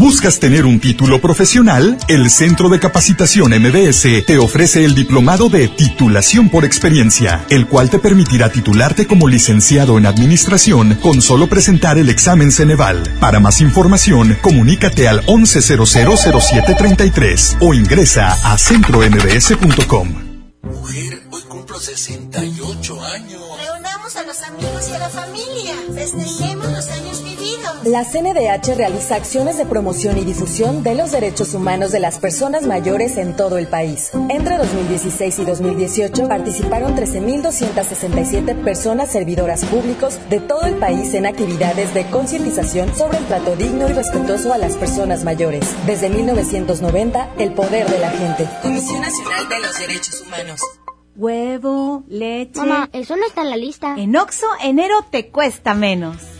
¿Buscas tener un título profesional? El Centro de Capacitación MBS te ofrece el diplomado de titulación por experiencia, el cual te permitirá titularte como licenciado en administración con solo presentar el examen Ceneval. Para más información, comunícate al 11000733 o ingresa a centrombs.com. Mujer, hoy cumplo 68 años. Reunamos a los amigos y a la familia. Festejemos los años. La CNDH realiza acciones de promoción y difusión de los derechos humanos de las personas mayores en todo el país. Entre 2016 y 2018 participaron 13.267 personas servidoras públicos de todo el país en actividades de concientización sobre el trato digno y respetuoso a las personas mayores. Desde 1990, el poder de la gente. Comisión Nacional de los Derechos Humanos. Huevo, leche. Mamá, eso no está en la lista. En Oxo, enero te cuesta menos.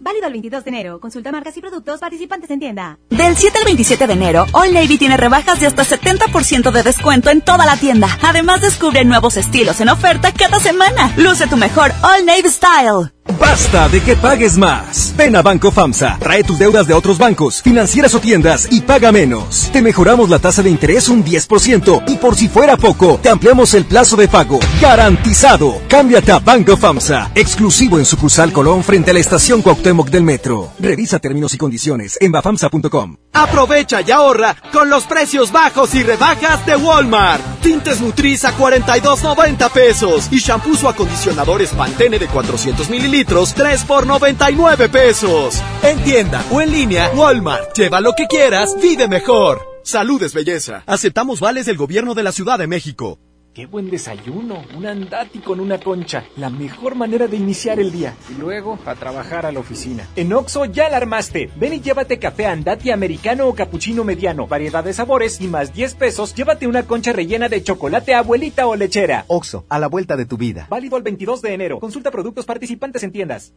Válido el 22 de enero. Consulta marcas y productos participantes en tienda. Del 7 al 27 de enero, All Navy tiene rebajas de hasta 70% de descuento en toda la tienda. Además, descubre nuevos estilos en oferta cada semana. Luce tu mejor All Navy Style. Basta de que pagues más. Ven a Banco FAMSA, trae tus deudas de otros bancos, financieras o tiendas y paga menos. Te mejoramos la tasa de interés un 10% y por si fuera poco, te ampliamos el plazo de pago. Garantizado. Cámbiate a Banco FAMSA, exclusivo en sucursal Colón frente a la estación Cuauhtémoc del Metro. Revisa términos y condiciones en bafamsa.com. Aprovecha y ahorra con los precios bajos y rebajas de Walmart. Tintes Nutriz a 42.90 pesos y shampoos o acondicionadores Pantene de 400 mililitros 3 por 99 pesos. En tienda o en línea, Walmart. Lleva lo que quieras, vive mejor. Salud es belleza. Aceptamos vales del gobierno de la Ciudad de México. Qué buen desayuno, un andati con una concha, la mejor manera de iniciar el día. Y luego a trabajar a la oficina. En Oxo ya la armaste. Ven y llévate café andati americano o capuchino mediano, variedad de sabores y más 10 pesos, llévate una concha rellena de chocolate abuelita o lechera. Oxo, a la vuelta de tu vida. Válido el 22 de enero. Consulta productos participantes en tiendas.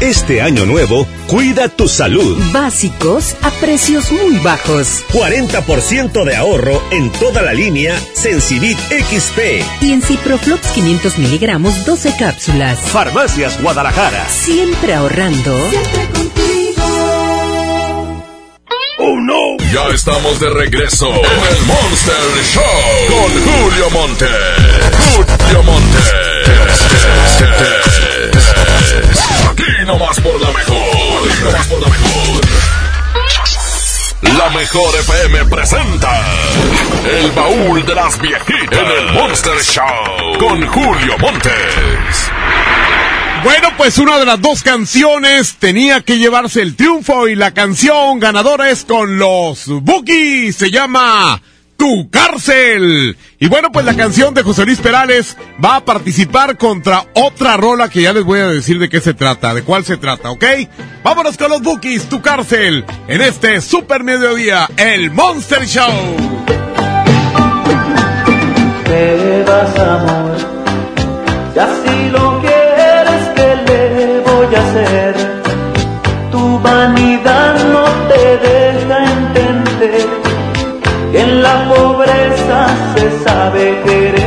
Este año nuevo, cuida tu salud. Básicos a precios muy bajos. 40% de ahorro en toda la línea Sensibit XP. Y en Ciproflox 500 miligramos, 12 cápsulas. Farmacias Guadalajara. Siempre ahorrando. Siempre contigo. ¡Oh, no! Ya estamos de regreso en el Monster Show con Julio Monte. Julio Monte. Aquí nomás por la mejor. Aquí nomás por la mejor. La mejor FM presenta El baúl de las viejitas en el Monster Show con Julio Montes. Bueno, pues una de las dos canciones tenía que llevarse el triunfo y la canción ganadora es con los Bookies. Se llama Tu Cárcel. Y bueno, pues la canción de José Luis Perales va a participar contra otra rola que ya les voy a decir de qué se trata, de cuál se trata, ¿ok? Vámonos con los Bookies, Tu Cárcel, en este super mediodía, el Monster Show. Te amor, la pobreza se sabe querer.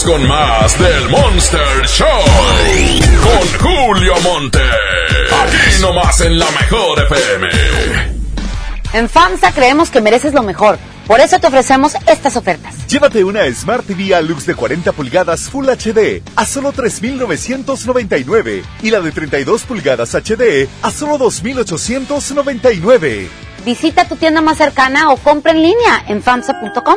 Regresamos con más del Monster Show. Con Julio Monte. Aquí nomás en la mejor FM. En FAMSA creemos que mereces lo mejor. Por eso te ofrecemos estas ofertas. Llévate una Smart TV Alux de 40 pulgadas Full HD a solo 3.999 y la de 32 pulgadas HD a solo 2.899. Visita tu tienda más cercana o compra en línea en famsa.com.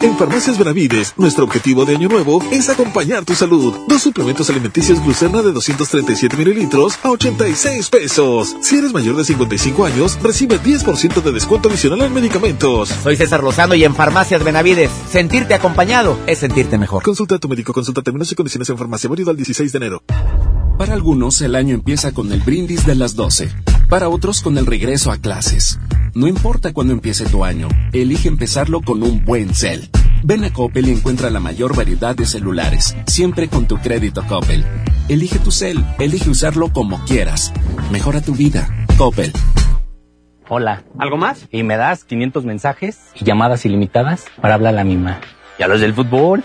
En Farmacias Benavides, nuestro objetivo de año nuevo es acompañar tu salud. Dos suplementos alimenticios Glucerna de 237 mililitros a 86 pesos. Si eres mayor de 55 años, recibe 10% de descuento adicional en medicamentos. Soy César Lozano y en Farmacias Benavides, sentirte acompañado es sentirte mejor. Consulta a tu médico, consulta términos y condiciones en farmacia, válido al 16 de enero. Para algunos el año empieza con el brindis de las 12, para otros con el regreso a clases. No importa cuándo empiece tu año, elige empezarlo con un buen cel. Ven a Coppel y encuentra la mayor variedad de celulares, siempre con tu crédito Coppel. Elige tu cel, elige usarlo como quieras. Mejora tu vida. Coppel. Hola. ¿Algo más? Y me das 500 mensajes y llamadas ilimitadas para hablar a la misma. ¿Y a los del fútbol?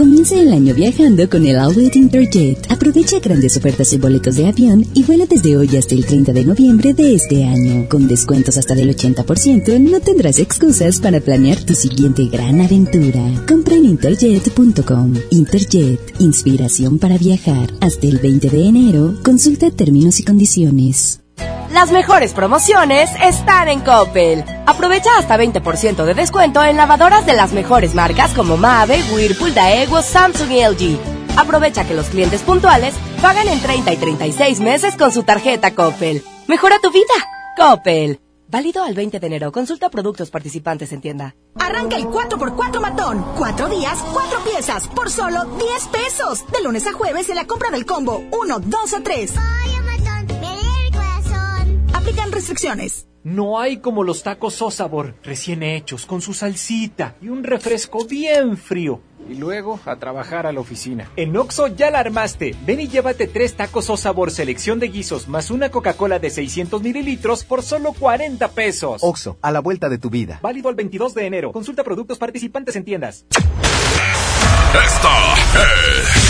Comienza el año viajando con el Outlet Interjet. Aprovecha grandes ofertas y boletos de avión y vuela desde hoy hasta el 30 de noviembre de este año. Con descuentos hasta del 80%, no tendrás excusas para planear tu siguiente gran aventura. Compra en interjet.com. Interjet, inspiración para viajar. Hasta el 20 de enero, consulta términos y condiciones. Las mejores promociones están en Coppel. Aprovecha hasta 20% de descuento en lavadoras de las mejores marcas como Mave, Whirlpool, Daewoo, Samsung y LG. Aprovecha que los clientes puntuales pagan en 30 y 36 meses con su tarjeta Coppel. Mejora tu vida. Coppel. Válido al 20 de enero. Consulta productos participantes en tienda. Arranca el 4x4 matón. Cuatro días, cuatro piezas, por solo 10 pesos. De lunes a jueves en la compra del combo 1, 2 o 3. Aplican restricciones. No hay como los tacos o sabor recién hechos, con su salsita y un refresco bien frío. Y luego a trabajar a la oficina. En Oxo ya la armaste. Ven y llévate tres tacos o sabor selección de guisos más una Coca-Cola de 600 mililitros por solo 40 pesos. Oxo, a la vuelta de tu vida. Válido al 22 de enero. Consulta productos participantes en tiendas. Esta es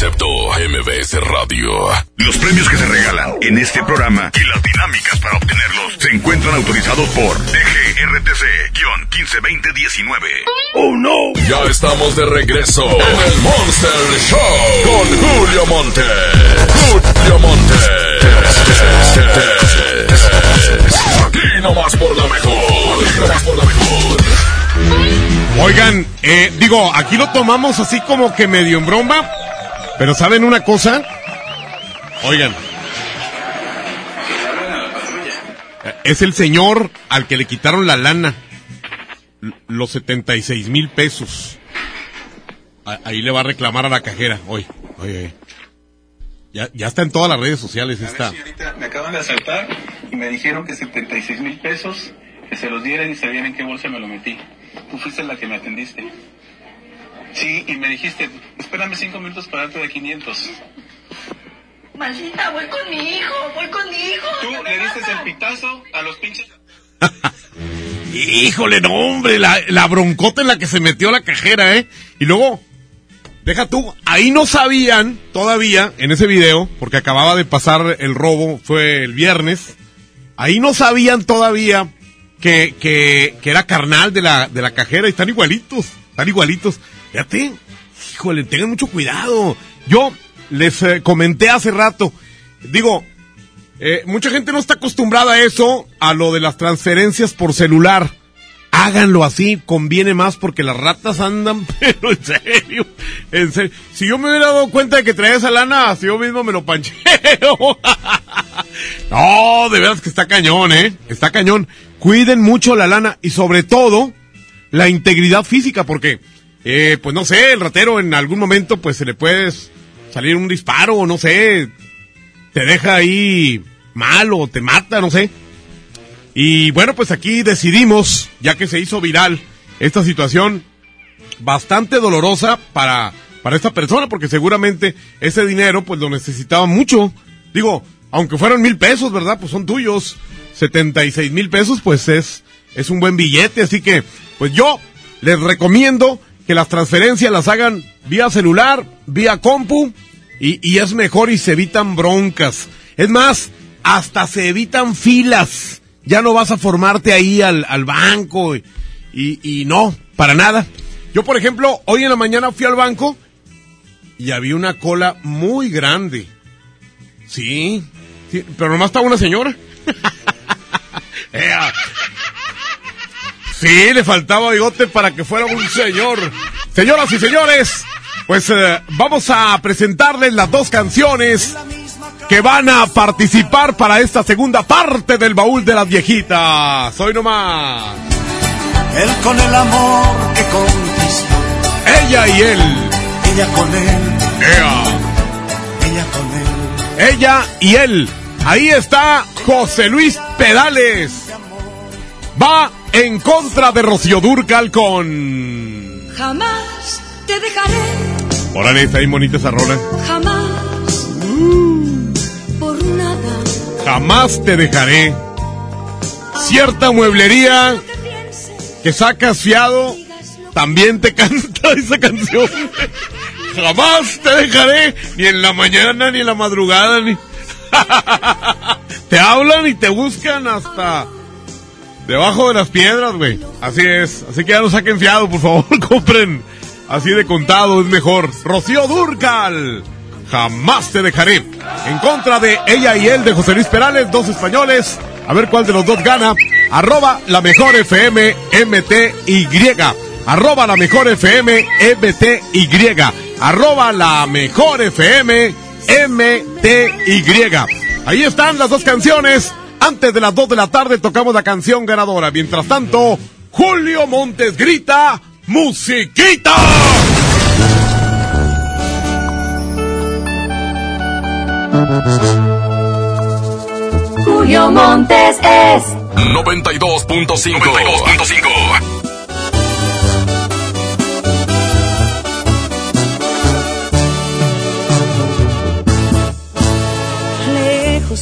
Concepto MBS Radio. Los premios que se regalan en este programa y las dinámicas para obtenerlos se encuentran autorizados por DGRTC-152019. ¡Oh no! Ya estamos de regreso en el Monster Show con Julio Monte. Julio Monte. Aquí nomás por la mejor. Aquí nomás por la mejor. Oigan, eh, digo, aquí lo tomamos así como que medio en broma, pero ¿saben una cosa? Oigan. Es el señor al que le quitaron la lana, los 76 mil pesos. Ahí le va a reclamar a la cajera, hoy. Oye, ya, ya está en todas las redes sociales esta. Señorita, me acaban de asaltar y me dijeron que 76 mil pesos, que se los dieran y sabían en qué bolsa me lo metí. Tú fuiste la que me atendiste. Sí, y me dijiste, espérame cinco minutos para darte de 500. Maldita, voy con mi hijo, voy con mi hijo. Tú le diste el pitazo a los pinches... Híjole, no, hombre, la, la broncota en la que se metió la cajera, ¿eh? Y luego, deja tú, ahí no sabían todavía en ese video, porque acababa de pasar el robo, fue el viernes, ahí no sabían todavía que, que, que era carnal de la, de la cajera y están igualitos, están igualitos. Fíjate, híjole, tengan mucho cuidado. Yo les eh, comenté hace rato, digo, eh, mucha gente no está acostumbrada a eso, a lo de las transferencias por celular. Háganlo así, conviene más porque las ratas andan, pero en serio, en serio. Si yo me hubiera dado cuenta de que traía esa lana, si yo mismo me lo pancheo. no, de veras que está cañón, ¿eh? Está cañón. Cuiden mucho la lana y sobre todo la integridad física porque, eh, pues no sé, el ratero en algún momento pues se le puede salir un disparo o no sé, te deja ahí mal o te mata, no sé. Y bueno, pues aquí decidimos, ya que se hizo viral esta situación bastante dolorosa para, para esta persona, porque seguramente ese dinero pues lo necesitaba mucho. Digo, aunque fueron mil pesos, ¿verdad? Pues son tuyos. 76 mil pesos, pues es, es un buen billete. Así que, pues yo les recomiendo que las transferencias las hagan vía celular, vía compu, y, y es mejor y se evitan broncas. Es más, hasta se evitan filas. Ya no vas a formarte ahí al, al banco y, y, y no, para nada. Yo, por ejemplo, hoy en la mañana fui al banco y había una cola muy grande. Sí, sí pero nomás estaba una señora. Sí, le faltaba bigote para que fuera un señor. Señoras y señores, pues eh, vamos a presentarles las dos canciones que van a participar para esta segunda parte del baúl de las viejitas. Soy nomás. Él con el amor que conquistó. Ella y él. Ella con él. Ea. Ella con él. Ella y él. Ahí está José Luis Pedales. Va en contra de Rocío Durcal con... Jamás te dejaré, Órale, está bien bonita esa rola. jamás. Por nada. Jamás te dejaré. Cierta mueblería que sacas fiado también te canta esa canción. Jamás te dejaré, ni en la mañana, ni en la madrugada, ni... te hablan y te buscan hasta debajo de las piedras, güey. Así es. Así que ya no saquen fiado, por favor, compren. Así de contado es mejor. Rocío Durcal. Jamás te dejaré. En contra de ella y él de José Luis Perales, dos españoles. A ver cuál de los dos gana. Arroba la mejor FM MTY. Arroba la mejor FM MTY. Arroba la mejor FM MTY. Ahí están las dos canciones. Antes de las 2 de la tarde tocamos la canción ganadora. Mientras tanto, Julio Montes grita, ¡Musiquita! Julio Montes es 92.5. 92.5.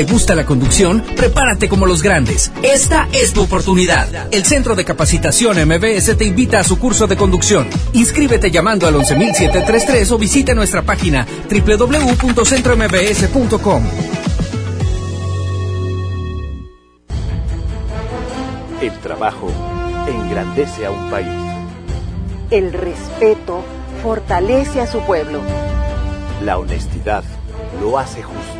¿Te gusta la conducción? Prepárate como los grandes. Esta es tu oportunidad. El Centro de Capacitación MBS te invita a su curso de conducción. Inscríbete llamando al 11733 o visita nuestra página www.centrombs.com. El trabajo engrandece a un país. El respeto fortalece a su pueblo. La honestidad lo hace justo.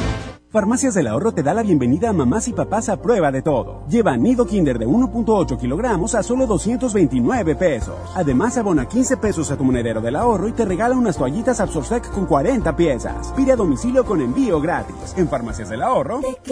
Farmacias del Ahorro te da la bienvenida a mamás y papás a prueba de todo. Lleva nido Kinder de 1.8 kilogramos a solo 229 pesos. Además, abona 15 pesos a tu monedero del ahorro y te regala unas toallitas Absorsec con 40 piezas. Pide a domicilio con envío gratis. En Farmacias del Ahorro. Te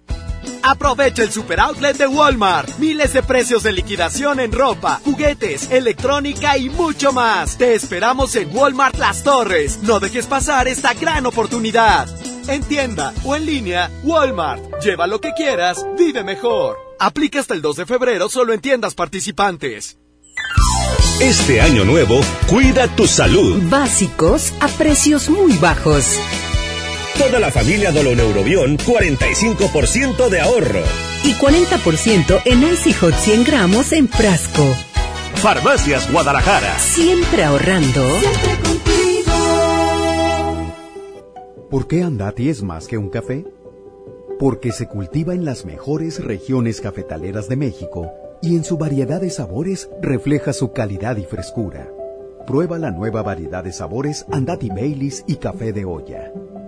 Aprovecha el super outlet de Walmart. Miles de precios de liquidación en ropa, juguetes, electrónica y mucho más. Te esperamos en Walmart Las Torres. No dejes pasar esta gran oportunidad. En tienda o en línea, Walmart. Lleva lo que quieras, vive mejor. Aplica hasta el 2 de febrero solo en tiendas participantes. Este año nuevo, cuida tu salud. Básicos a precios muy bajos. Toda la familia Doloneurobión, 45% de ahorro. Y 40% en Icy Hot 100 gramos en frasco. Farmacias Guadalajara. Siempre ahorrando. ¿Por qué Andati es más que un café? Porque se cultiva en las mejores regiones cafetaleras de México y en su variedad de sabores refleja su calidad y frescura. Prueba la nueva variedad de sabores Andati Baileys y café de olla.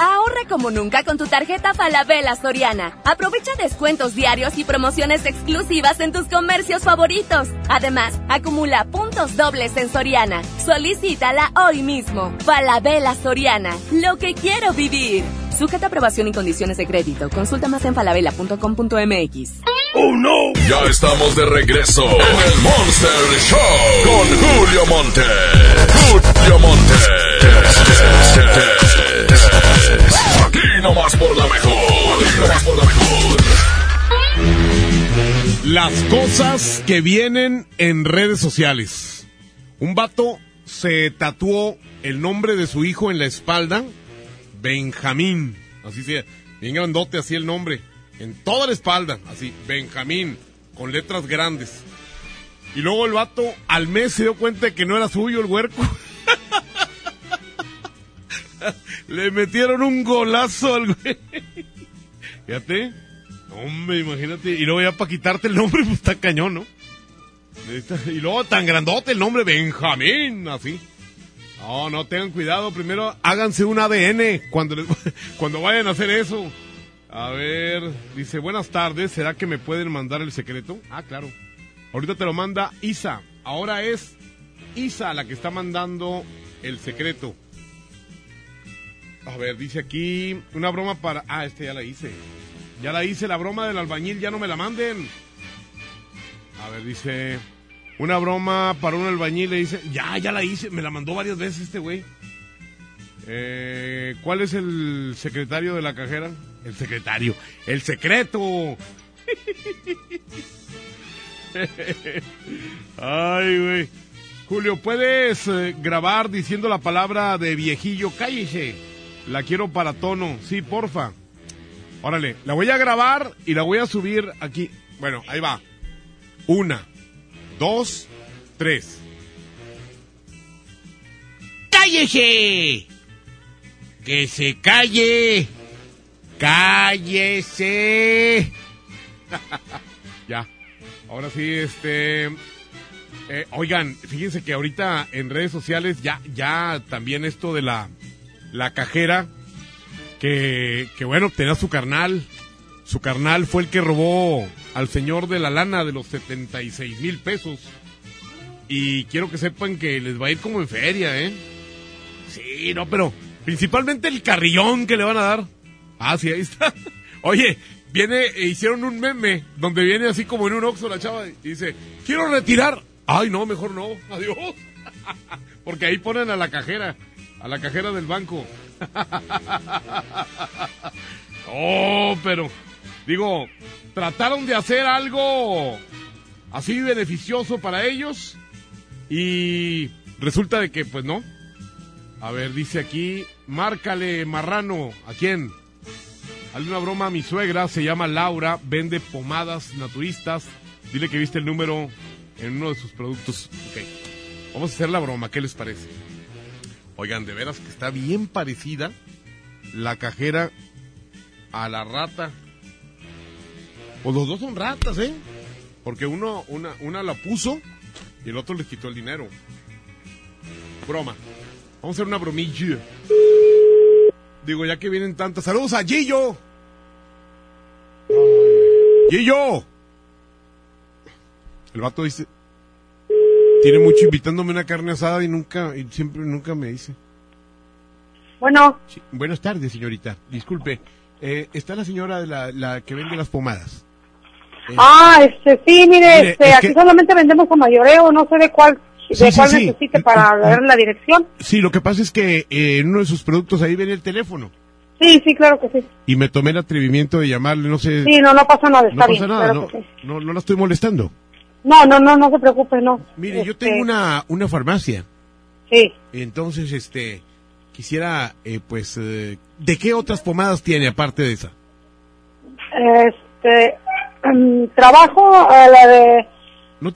Ahorra como nunca con tu tarjeta Falabella Soriana. Aprovecha descuentos diarios y promociones exclusivas en tus comercios favoritos. Además, acumula puntos dobles en Soriana. Solicítala hoy mismo. Falabella Soriana, lo que quiero vivir. Sujeta aprobación y condiciones de crédito. Consulta más en falabella.com.mx. ¡Oh no! Ya estamos de regreso en el Monster Show con Julio Monte. Julio Monte. Aquí nomás por la mejor. Aquí nomás por la mejor. Las cosas que vienen en redes sociales. Un vato se tatuó el nombre de su hijo en la espalda. Benjamín. Así se bien grandote así el nombre. En toda la espalda, así, Benjamín, con letras grandes. Y luego el vato al mes se dio cuenta de que no era suyo el huerco. Le metieron un golazo al güey. Fíjate. Hombre, imagínate. Y luego ya para quitarte el nombre, pues está cañón, ¿no? Y luego tan grandote el nombre, Benjamín, así. No, no, tengan cuidado. Primero háganse un ADN cuando, les- cuando vayan a hacer eso. A ver, dice, buenas tardes, ¿será que me pueden mandar el secreto? Ah, claro. Ahorita te lo manda Isa. Ahora es Isa la que está mandando el secreto. A ver, dice aquí una broma para... Ah, este ya la hice. Ya la hice, la broma del albañil, ya no me la manden. A ver, dice... Una broma para un albañil, le dice... Ya, ya la hice, me la mandó varias veces este güey. Eh, ¿Cuál es el secretario de la cajera? El secretario. El secreto. Ay, güey. Julio, ¿puedes eh, grabar diciendo la palabra de viejillo? Cállese. La quiero para tono. Sí, porfa. Órale, la voy a grabar y la voy a subir aquí. Bueno, ahí va. Una, dos, tres. ¡Cállese! ¡Que se calle! ¡Cállese! ya. Ahora sí, este. eh, oigan, fíjense que ahorita en redes sociales ya, ya también esto de la, la cajera, que, que bueno, tenía su carnal. Su carnal fue el que robó al señor de la lana de los 76 mil pesos. Y quiero que sepan que les va a ir como en feria, ¿eh? Sí, no, pero principalmente el carrillón que le van a dar. Ah, sí, ahí está. Oye, viene, e hicieron un meme donde viene así como en un oxo la chava y dice, quiero retirar. Ay, no, mejor no, adiós. Porque ahí ponen a la cajera, a la cajera del banco. oh, pero, digo, trataron de hacer algo así beneficioso para ellos y resulta de que, pues no. A ver, dice aquí, márcale marrano, ¿a quién? Hazle una broma mi suegra, se llama Laura, vende pomadas naturistas. Dile que viste el número en uno de sus productos. Ok, vamos a hacer la broma, ¿qué les parece? Oigan, de veras que está bien parecida la cajera a la rata. Pues los dos son ratas, ¿eh? Porque uno, una, una la puso y el otro les quitó el dinero. Broma. Vamos a hacer una bromilla. Digo, ya que vienen tantas. ¡Saludos a Gillo! ¡Gillo! El vato dice. Tiene mucho invitándome una carne asada y nunca, y siempre nunca me dice. Bueno. Sí, buenas tardes, señorita. Disculpe. Eh, está la señora de la, la que vende las pomadas. Eh, Ah, este, sí, mire, Mire, este, es aquí que- sé de cuál, de cuál Sí, sí, sí. necesite para ver la dirección. Sí, lo que pasa es que eh, en uno de sus productos ahí viene el teléfono. Sí, sí, claro que sí. Y me tomé el atrevimiento de llamarle, no sé. Sí, no, no pasa nada, no está pasa nada, claro no, que sí. no, no la estoy molestando. No, no, no, no se preocupe, no. Mire, yo Este, tengo una, una farmacia. Sí. Entonces, este, quisiera, eh, pues, eh, ¿de qué otras pomadas tiene aparte de esa? Este, mm, trabajo a la de...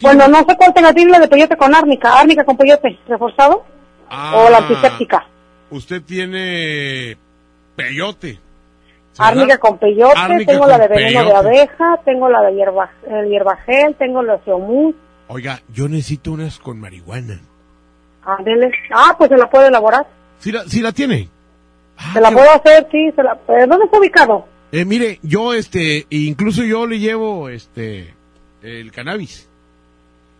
Bueno, no sé cuál tenga la de peyote con árnica, árnica con peyote reforzado o la antiséptica. Usted tiene peyote. ¿Verdad? Árnica con peyote, Árnica tengo la con de veneno de peyote. abeja, tengo la de hierba, el hierbagel, tengo la Oceomus, Oiga, yo necesito unas con marihuana. ándele. Ah, pues se la puede elaborar. ¿Sí la, sí la tiene? se la puedo hacer, sí, se la... ¿pero ¿Dónde está ubicado? Eh, mire, yo, este, incluso yo le llevo, este, el cannabis.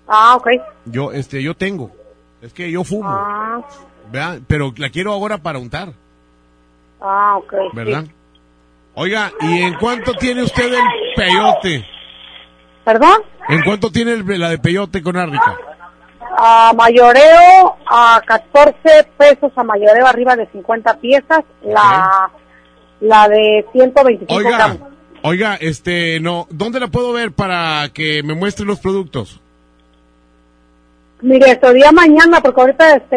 Ah, ok. Yo, este, yo tengo. Es que yo fumo, Ah, ¿verdad? Pero la quiero ahora para untar, ah, ok. sí. Oiga, ¿y en cuánto tiene usted el peyote? ¿Perdón? ¿En cuánto tiene el- la de peyote con árnica? A mayoreo a 14 pesos a mayoreo arriba de 50 piezas, la la de 125 Oiga, gramos. oiga, este, no, ¿dónde la puedo ver para que me muestre los productos? Mire, sería mañana porque ahorita este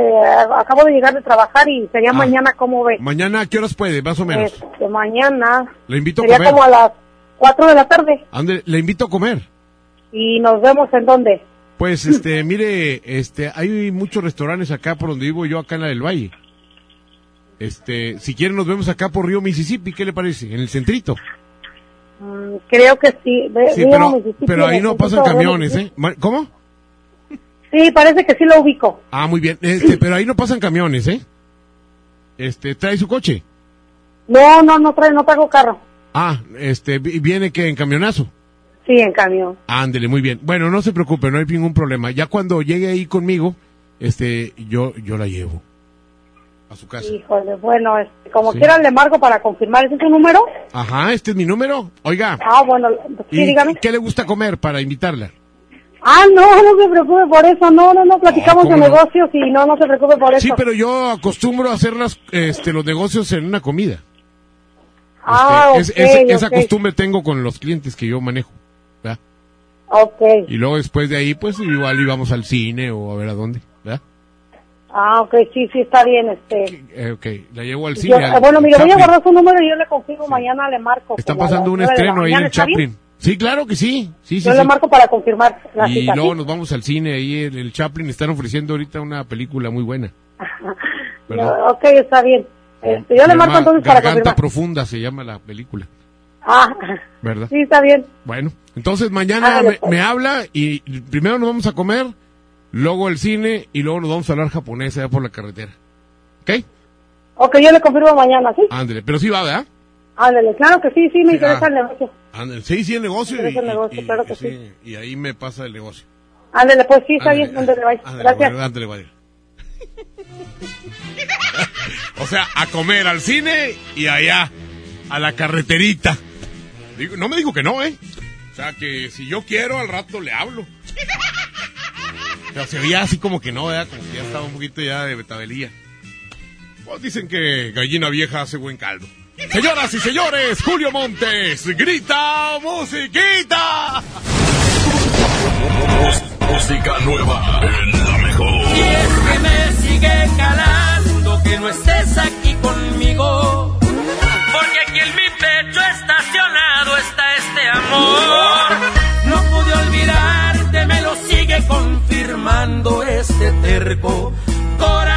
acabo de llegar de trabajar y sería Ah. mañana cómo ve. Mañana, ¿a qué horas puede, más o menos? Este, mañana Le invito a sería comer. como a las 4 de la tarde Ande, le invito a comer. y nos vemos en dónde. Pues, este, mire, este, hay muchos restaurantes acá por donde vivo yo, acá en la del Valle. Este, si quieren nos vemos acá por Río Mississippi, ¿qué le parece? En el centrito. Mm, creo que sí. Ve- Sí, pero, pero ahí no pasan camiones. ¿eh? ¿Cómo? Sí, parece que sí lo ubico. Ah, muy bien. Este, pero ahí no pasan camiones, ¿eh? Este, trae su coche. No, no, no trae, no traigo carro. Ah, este, vi- viene que en camionazo. Sí, en camión. Ándele, muy bien. Bueno, no se preocupe, no hay ningún problema. Ya cuando llegue ahí conmigo, este, yo, yo la llevo a su casa. Híjole, bueno, este, como Sí. quiera le marco para confirmar. ¿Ese es su número? Ajá, este es mi número. Oiga, Ah, bueno, sí, ¿y dígame. qué le gusta comer para invitarla? Ah, no, no se preocupe por eso. No, no, no, platicamos ¿cómo de no? negocios y no, no se preocupe por eso. Sí, pero yo acostumbro a hacer las, este, los negocios en una comida. Ah, Es- ok, es- esa ok. costumbre tengo con los clientes que yo manejo. ¿verdad? Ok. Y luego después de ahí, pues igual íbamos al cine o a ver a dónde. ¿verdad? Ah, ok, sí, sí, está bien, este. Eh, ok, la llevo al Yo- cine. eh, al- bueno, al mire, voy a guardar su número y yo le confirmo, mañana le marco. Está como a pasando un estreno ahí en. Chaplin. Sí, claro que sí. Sí, sí, yo sí. le marco para confirmar la Y cita, luego nos vamos al cine ahí en el Chaplin. Están ofreciendo ahorita una película muy buena. No, ok, está bien. Este, yo Se le marco entonces para Garganta confirmar. Profunda se llama la película. Ah, ¿Verdad? sí, está bien. Bueno, entonces mañana Hágale, me, pues. me habla y primero nos vamos a comer, luego el cine y luego nos vamos a hablar japonés allá por la carretera. ¿Ok? Ok, yo le confirmo mañana, ¿sí? Ándele, pero sí va, ¿verdad? Ándale, claro que sí, sí, me Sí, interesa ah. el negocio. Ándele, sí, sí, el negocio. Y, el negocio, y- claro que sí, y ahí me pasa el negocio. Ándale, pues sí, está Ándale, bien, ándale, bye. Ándele, Gracias. bueno, ándele, vale. o sea, a comer al cine y allá a la carreterita. Digo, no me dijo que no, ¿eh? O sea, que si yo quiero, al rato le hablo. Pero se veía así como que no, ¿verdad? Como que ya estaba un poquito ya de betabelía. Pues dicen que gallina vieja hace buen caldo. Señoras y señores, Julio Montes, grita musiquita. Música nueva en la mejor. Y es que me sigue calando que no estés aquí conmigo. Porque aquí en mi pecho estacionado está este amor. No pude olvidarte, me lo sigue confirmando este terco corazón.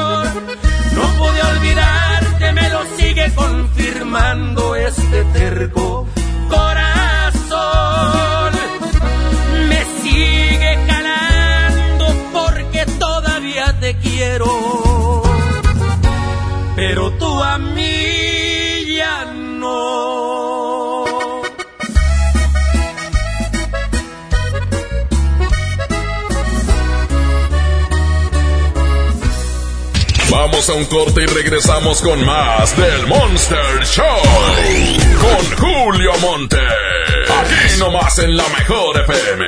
Confirmando este terco corazón. Vamos a un corte y regresamos con más del Monster Show. Con Julio Monte. Aquí nomás en la mejor FM.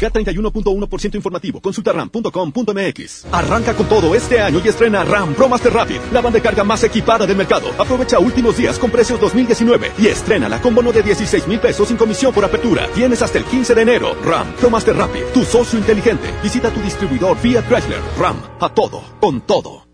K31.1% informativo. Consulta ram.com.mx. Arranca con todo este año y estrena RAM Pro Master Rapid, la banda de carga más equipada del mercado. Aprovecha últimos días con precios 2019 y estrena con bono de 16 mil pesos sin comisión por apertura. Tienes hasta el 15 de enero. RAM Pro Master Rapid, tu socio inteligente. Visita tu distribuidor Fiat Chrysler. RAM, a todo, con todo.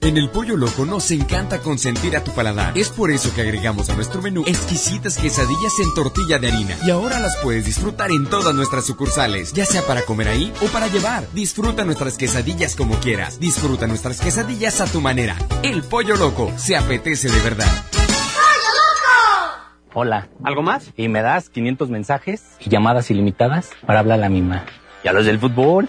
En el Pollo Loco nos encanta consentir a tu paladar. Es por eso que agregamos a nuestro menú exquisitas quesadillas en tortilla de harina. Y ahora las puedes disfrutar en todas nuestras sucursales, ya sea para comer ahí o para llevar. Disfruta nuestras quesadillas como quieras. Disfruta nuestras quesadillas a tu manera. El Pollo Loco se apetece de verdad. Hola. ¿Algo más? Y me das 500 mensajes y llamadas ilimitadas para hablar a la misma. ¿Y a los del fútbol?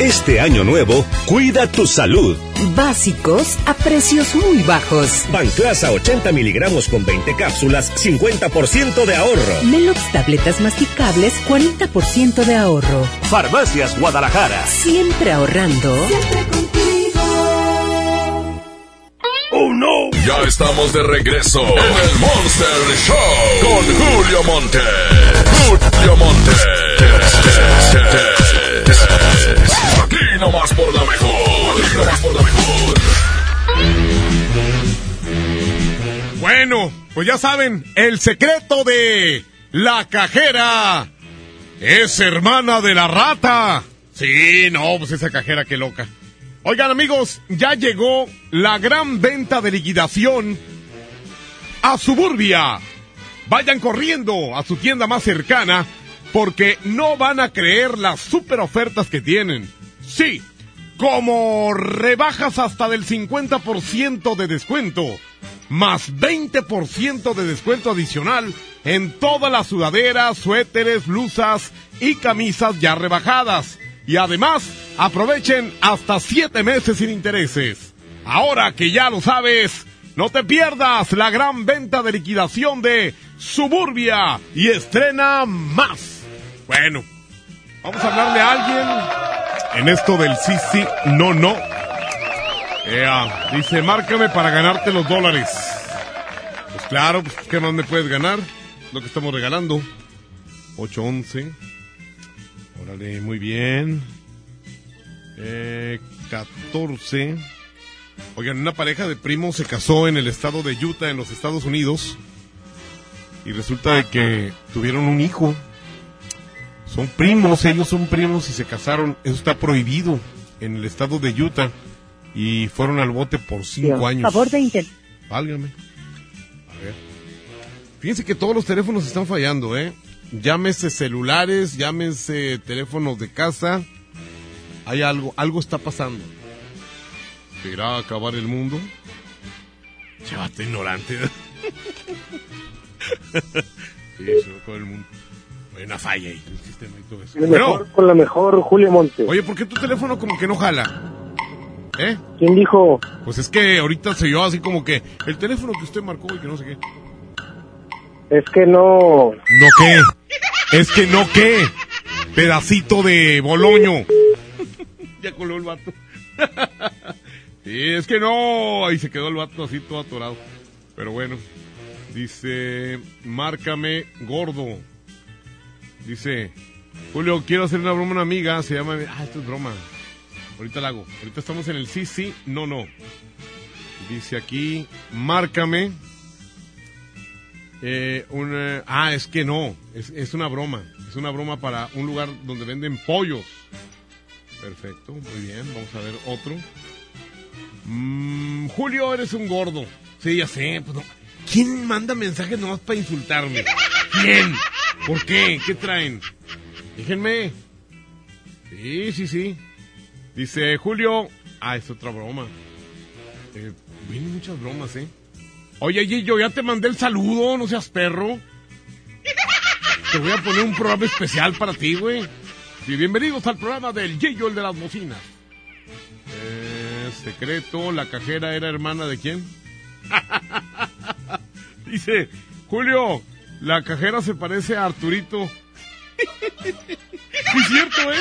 Este año nuevo, cuida tu salud. Básicos a precios muy bajos. Banclasa 80 miligramos con 20 cápsulas, 50% de ahorro. Melox tabletas masticables, 40% de ahorro. Farmacias Guadalajara. Siempre ahorrando. ¡Oh no! Ya estamos de regreso en el Monster Show con Julio Monte. Julio Monte. Pues ya saben, el secreto de la cajera es hermana de la rata. Sí, no, pues esa cajera qué loca. Oigan amigos, ya llegó la gran venta de liquidación a Suburbia. Vayan corriendo a su tienda más cercana porque no van a creer las super ofertas que tienen. Sí, como rebajas hasta del 50% de descuento, más 20% de descuento adicional en todas las sudaderas, suéteres, blusas y camisas ya rebajadas. Y además, aprovechen hasta 7 meses sin intereses. Ahora que ya lo sabes, no te pierdas la gran venta de liquidación de Suburbia y estrena más. Bueno, vamos a hablarle a alguien en esto del sí, sí, no, no. Dice, márcame para ganarte los dólares. Pues claro, pues, ¿qué más me puedes ganar? Lo que estamos regalando. 811. Órale, muy bien. Eh, 14. Oigan, una pareja de primos se casó en el estado de Utah, en los Estados Unidos. Y resulta de que tuvieron un hijo. Son primos, ellos son primos y se casaron. Eso está prohibido en el estado de Utah. Y fueron al bote por cinco años. Favor de Intel. Válgame. A ver. Fíjense que todos los teléfonos están fallando, ¿eh? Llámese celulares, llámese teléfonos de casa. Hay algo, algo está pasando. ¿Se irá a acabar el mundo? Llévate ignorante. sí, se va a acabar el mundo. Hay una falla ahí el sistema y todo eso. El Bueno, mejor con la mejor, Julio Monte. oye, ¿por qué tu teléfono como que no jala? ¿Eh? ¿Quién dijo? Pues es que ahorita se oyó así como que el teléfono que usted marcó y que no sé qué. Es que no. ¿No qué? Es que no qué. Pedacito de boloño. ya coló el vato. sí, es que no. Ahí se quedó el vato así todo atorado. Pero bueno. Dice, márcame gordo. Dice, Julio, quiero hacer una broma a una amiga. Se llama... Ah, esto es broma. Ahorita la hago. Ahorita estamos en el sí, sí, no, no. Dice aquí, márcame. Eh, una- ah, es que no, es, es una broma. Es una broma para un lugar donde venden pollos. Perfecto, muy bien. Vamos a ver otro. Mm, Julio, eres un gordo. Sí, ya sé. Pues. ¿Quién manda mensajes nomás para insultarme? ¿Quién? ¿Por qué? ¿Qué traen? Déjenme. Sí, sí, sí. Dice Julio. Ah, es otra broma. Eh, vienen muchas bromas, ¿eh? Oye, Gillo, ya te mandé el saludo, no seas perro. Te voy a poner un programa especial para ti, güey. Y bienvenidos al programa del Gillo, el de las bocinas. Eh, secreto, la cajera era hermana de quién? Dice, Julio, la cajera se parece a Arturito. Sí, cierto, ¿eh?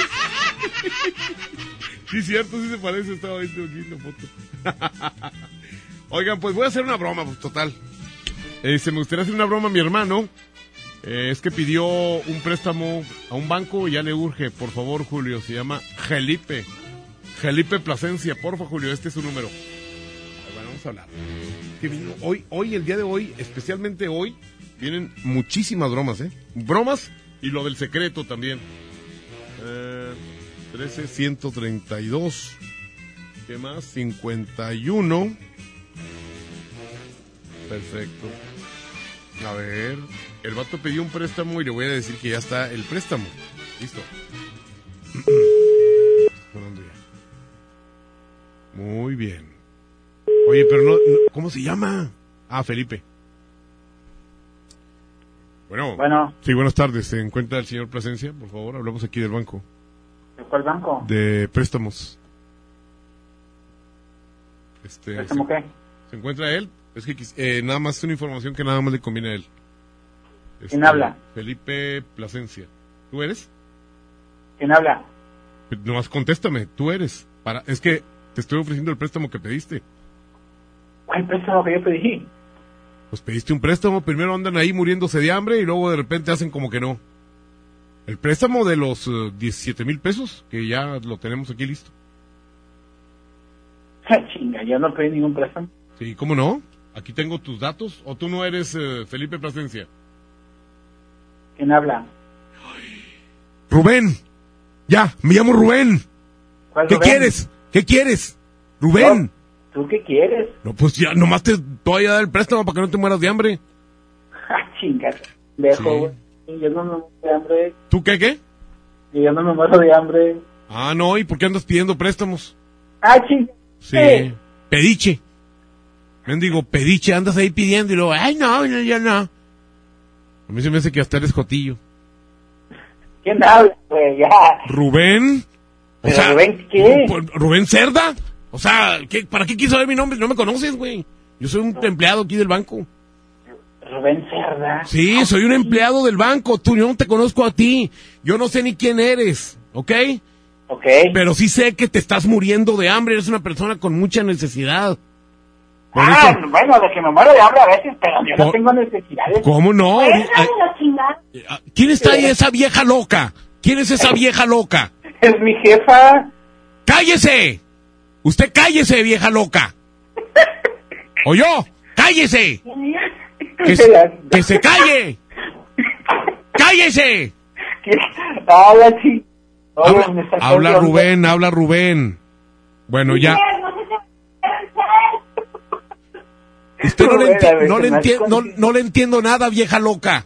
Sí, cierto, sí se parece, estaba viendo aquí la foto. Oigan, pues voy a hacer una broma, pues total. Se me gustaría hacer una broma a mi hermano. Eh, es que pidió un préstamo a un banco y ya le urge. Por favor, Julio, se llama Gelipe. Gelipe Plasencia, porfa, Julio, este es su número. Bueno, vamos a hablar. Hoy, hoy, el día de hoy, especialmente hoy, vienen muchísimas bromas, ¿eh? Bromas y lo del secreto también. Eh, 13, 132. ¿Qué más? 51. Perfecto. A ver, el vato pidió un préstamo y le voy a decir que ya está el préstamo. Listo. Muy bien. Oye, pero no, no- ¿cómo se llama? Ah, Felipe. Bueno. Bueno. Sí, buenas tardes. ¿Se encuentra el señor Plasencia? Por favor, hablamos aquí del banco. ¿De cuál banco? De préstamos. Este, ¿Préstamo ¿se- qué? ¿Se encuentra él? Es que eh, nada más es una información que nada más le conviene a él. Este, ¿Quién habla? Felipe Plasencia. ¿Tú eres? ¿Quién habla? Nomás contéstame, tú eres. Para, es que te estoy ofreciendo el préstamo que pediste. ¿Cuál préstamo que yo pedí? Pues pediste un préstamo, primero andan ahí muriéndose de hambre y luego de repente hacen como que no. El préstamo de los eh, 17 mil pesos, que ya lo tenemos aquí listo. Chinga, yo no pedí ningún préstamo. Sí, ¿cómo no? Aquí tengo tus datos. ¿O tú no eres eh, Felipe Plasencia? ¿Quién habla? Rubén. Ya, me llamo Rubén. ¿Cuál ¿Qué Rubén? quieres? ¿Qué quieres? Rubén. ¿Tú qué quieres? No, pues ya, nomás te voy a dar el préstamo para que no te mueras de hambre. Ah, chinga, dejo, Sí. Yo no me muero de hambre. ¿Tú qué, qué? Y yo no me muero de hambre. Ah, no, ¿y por qué andas pidiendo préstamos? Ah, chinga. Sí. Pediche. Mendigo, pediche, andas ahí pidiendo y luego, ay, no, no, ya no. A mí se me hace que hasta eres jotillo. ¿Quién habla, güey? Ya. ¿Rubén? O ¿Pero sea, Rubén qué? Ru- ¿Rubén Cerda? O sea, ¿qué- ¿para qué quiso saber mi nombre? No me conoces, güey. Yo soy un empleado aquí del banco. Rubén Cerda. Sí, soy un empleado del banco. Tú, yo no te conozco a ti. Yo no sé ni quién eres, ¿ok? Ok. Pero sí sé que te estás muriendo de hambre. Eres una persona con mucha necesidad. Por Ah, eso- bueno, de que me muero de hambre a veces, pero yo no tengo necesidades. ¿Cómo no? Pues, dame la chingada. ¿Quién está ahí, esa vieja loca? ¿Quién es esa vieja loca? Es mi jefa. ¡Cállese! Usted cállese, vieja loca. ¿O yo? ¡Cállese! Que, se- que se calle. ¡Cállese! Habla. Oye, Habla. Rubén, habla Rubén. Bueno, ya. Usted no le, Rubén, enti- a ver, no, se le me enti- hace no, no le entiendo nada, vieja loca.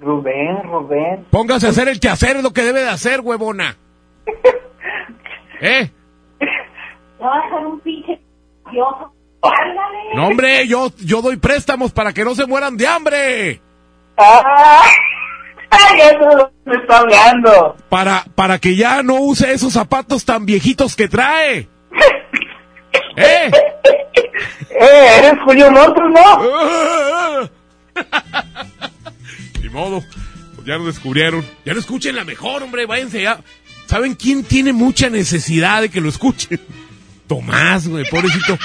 Rubén, Rubén. Póngase a hacer el quehacer, es lo que debe de hacer, huevona. ¿Eh? No a ser un pinche. Ándale. No, hombre, yo, yo doy préstamos para que no se mueran de hambre. Ah. Ay, eso me está hablando. Para, para que ya no use esos zapatos tan viejitos que trae. ¿Eh? Eh, eres Julio Montes, ¿no? Ni modo. Pues ya lo descubrieron. Ya lo escuchen la mejor, hombre. Váyanse ya. ¿Saben quién tiene mucha necesidad de que lo escuchen? Tomás, güey, pobrecito.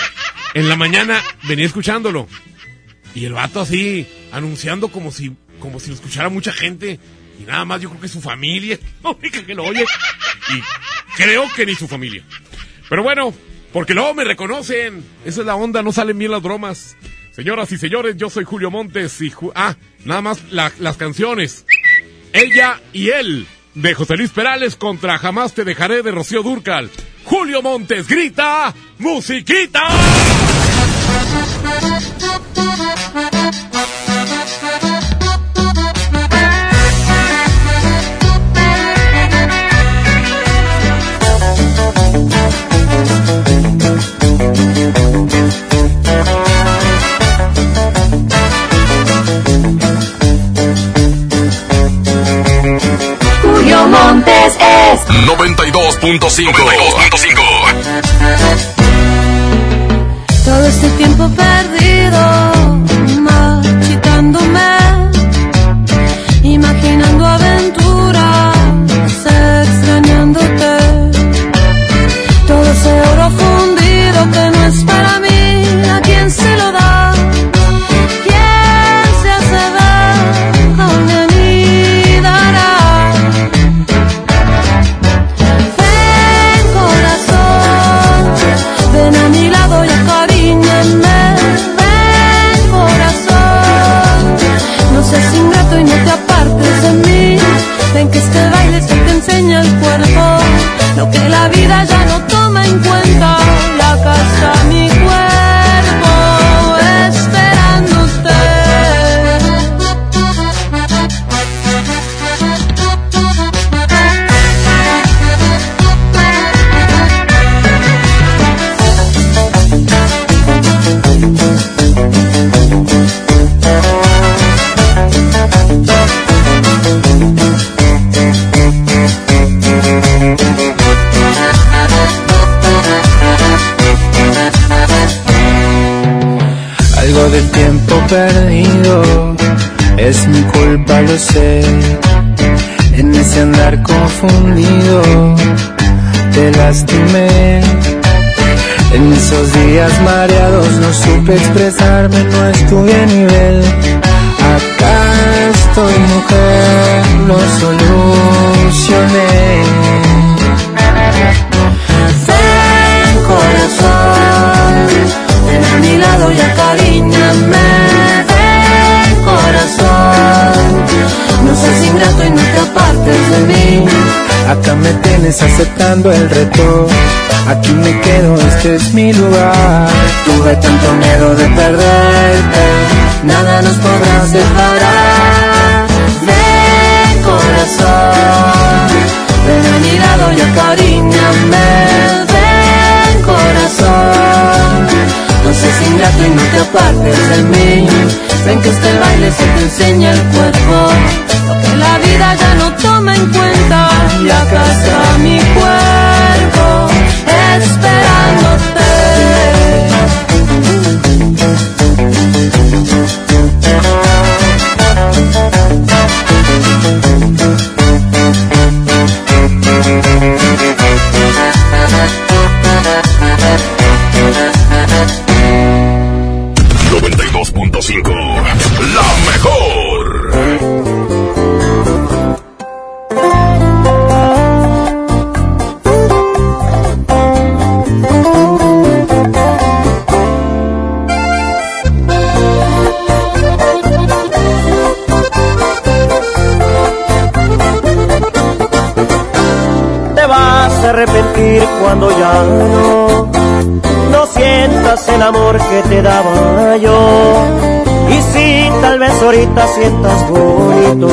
En la mañana venía escuchándolo. Y el vato así, anunciando como si, como si lo escuchara mucha gente. Y nada más yo creo que su familia, que oye. Y creo que ni su familia. Pero bueno, porque luego me reconocen. Esa es la onda, no salen bien las bromas. Señoras y señores, yo soy Julio Montes y... Ju- ah, nada más la- las canciones. Ella y él, de José Luis Perales contra Jamás te dejaré de Rocío Durcal. Julio Montes grita, musiquita. 92.5. todo este tiempo perdido, marchitándome, En ese andar confundido te lastimé. En esos días mareados no supe expresarme, no estuve a nivel. Acá estoy mujer, lo solucioné. Ven corazón, ven a mi lado y acaríñame. Seas ingrato y no te apartes de mí. Acá me tienes aceptando el reto. Aquí me quedo, este es mi lugar. Tuve tanto miedo de perderte, nada nos podrá separar. Ven corazón, ven a mi lado y acaríñame. Ven corazón, no seas ingrato y no te apartes de mí. Ven que este baile se te enseña el cuerpo, lo que la vida ya no toma en cuenta. Y está mi cuerpo, esperándote. Ahorita sientas bonito,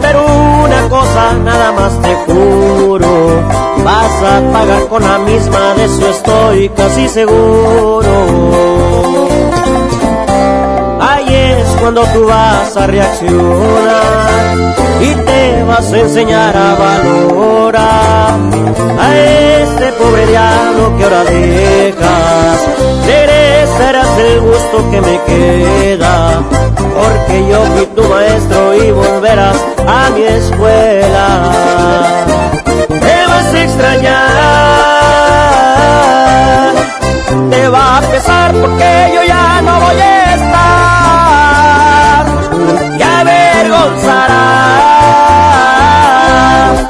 pero una cosa nada más te juro, vas a pagar con la misma, de eso estoy casi seguro. Ahí es cuando tú vas a reaccionar y te vas a enseñar a valorar a este pobre diablo que ahora dejas. Merecerás el gusto que me queda, porque yo fui tu maestro y volverás a mi escuela. Te vas a extrañar, te va a pesar porque yo ya no voy a estar. Y avergonzarás,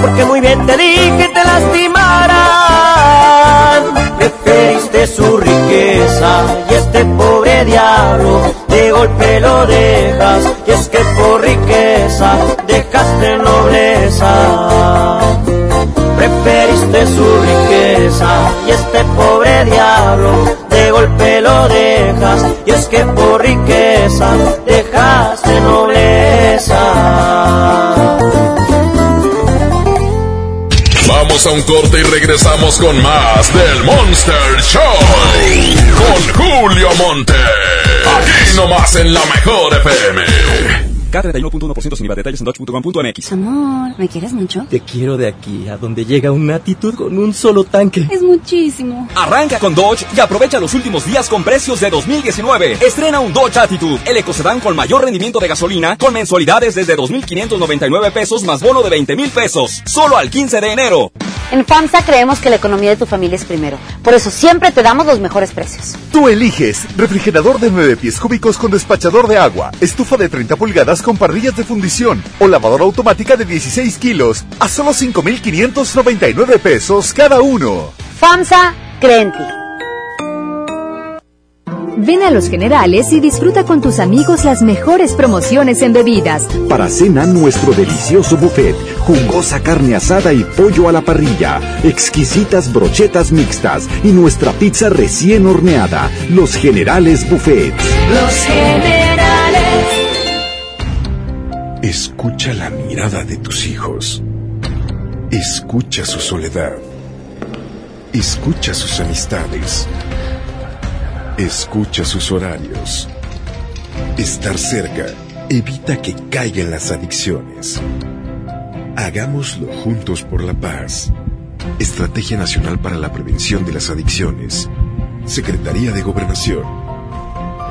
porque muy bien te dije te lastimarán. Preferiste su riqueza y este pobre diablo de golpe lo dejas, y es que por riqueza dejaste nobleza. Su riqueza y este pobre diablo de golpe lo dejas, y es que por riqueza dejaste nobleza. Vamos a un corte y regresamos con más del Monster Show. Con Julio Monte. Aquí nomás en la mejor FM. K31.1% sin IVA. Detalles en dodge.com.mx. Amor, ¿me quieres mucho? Te quiero de aquí a donde llega una actitud con un solo tanque. Es muchísimo. Arranca con Dodge y aprovecha los últimos días con precios de 2019. Estrena un Dodge Attitude, el ecocedán con mayor rendimiento de gasolina, con mensualidades desde 2.599 pesos más bono de 20 mil pesos. Solo al 15 de enero. En FAMSA creemos que la economía de tu familia es primero. Por eso siempre te damos los mejores precios. Tú eliges refrigerador de 9 pies cúbicos con despachador de agua, estufa de 30 pulgadas con parrillas de fundición o lavadora automática de 16 kilos a solo 5.599 pesos cada uno. FAMSA cree en ti. Ven a Los Generales y disfruta con tus amigos las mejores promociones en bebidas. Para cena, nuestro delicioso buffet, jugosa carne asada y pollo a la parrilla, exquisitas brochetas mixtas y nuestra pizza recién horneada. Los Generales Buffet. Los generales. Escucha la mirada de tus hijos. Escucha su soledad. Escucha sus amistades. Escucha sus horarios. Estar cerca evita que caigan las adicciones. Hagámoslo juntos por la paz. Estrategia Nacional para la Prevención de las Adicciones. Secretaría de Gobernación.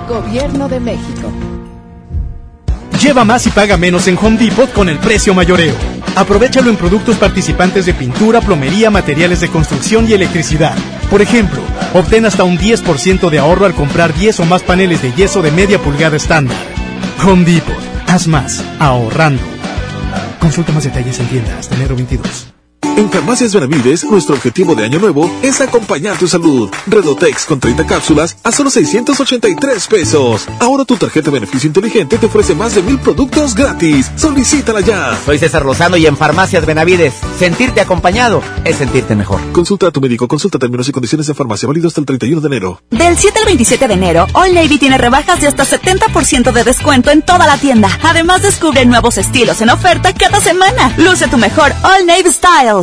Gobierno de México. Lleva más y paga menos en Home Depot con el precio mayoreo. Aprovechalo en productos participantes de pintura, plomería, materiales de construcción y electricidad. Por ejemplo, obtén hasta un 10% de ahorro al comprar 10 o más paneles de yeso de media pulgada estándar. Home Depot. Haz más, ahorrando. Consulta más detalles en tienda hasta enero 22. En Farmacias Benavides, nuestro objetivo de año nuevo es acompañar tu salud. Redotex con 30 cápsulas a solo 683 pesos. Ahora tu tarjeta de beneficio inteligente te ofrece más de mil productos gratis. Solicítala ya. Soy César Lozano y en Farmacias Benavides, sentirte acompañado es sentirte mejor. Consulta a tu médico, consulta términos y condiciones de farmacia válido hasta el 31 de enero. Del 7 al 27 de enero, All Navy tiene rebajas de hasta 70% de descuento en toda la tienda. Además, descubre nuevos estilos en oferta cada semana. Luce tu mejor All Navy Style.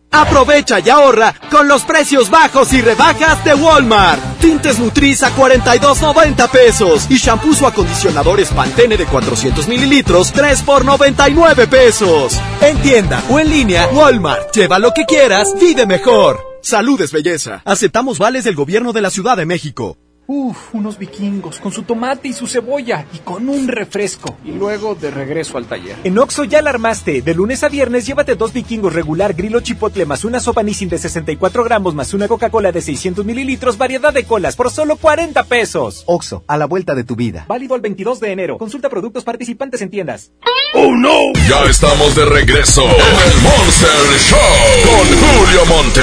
Aprovecha y ahorra con los precios bajos y rebajas de Walmart. Tintes Nutriza a 42.90 pesos y shampoos o acondicionadores Pantene de 400 mililitros 3 por 99 pesos. En tienda o en línea, Walmart. Lleva lo que quieras, vive mejor. Salud es belleza. Aceptamos vales del gobierno de la Ciudad de México. Uf, unos vikingos con su tomate y su cebolla y con un refresco. Y luego de regreso al taller. En Oxo ya la armaste. De lunes a viernes llévate dos vikingos regular grillo chipotle más una sopa Nissin de 64 gramos más una Coca-Cola de 600 mililitros, variedad de colas por solo 40 pesos. Oxo, a la vuelta de tu vida. Válido el 22 de enero. Consulta productos participantes en tiendas. ¡Oh no! Ya estamos de regreso en el Monster Show con Julio Monte.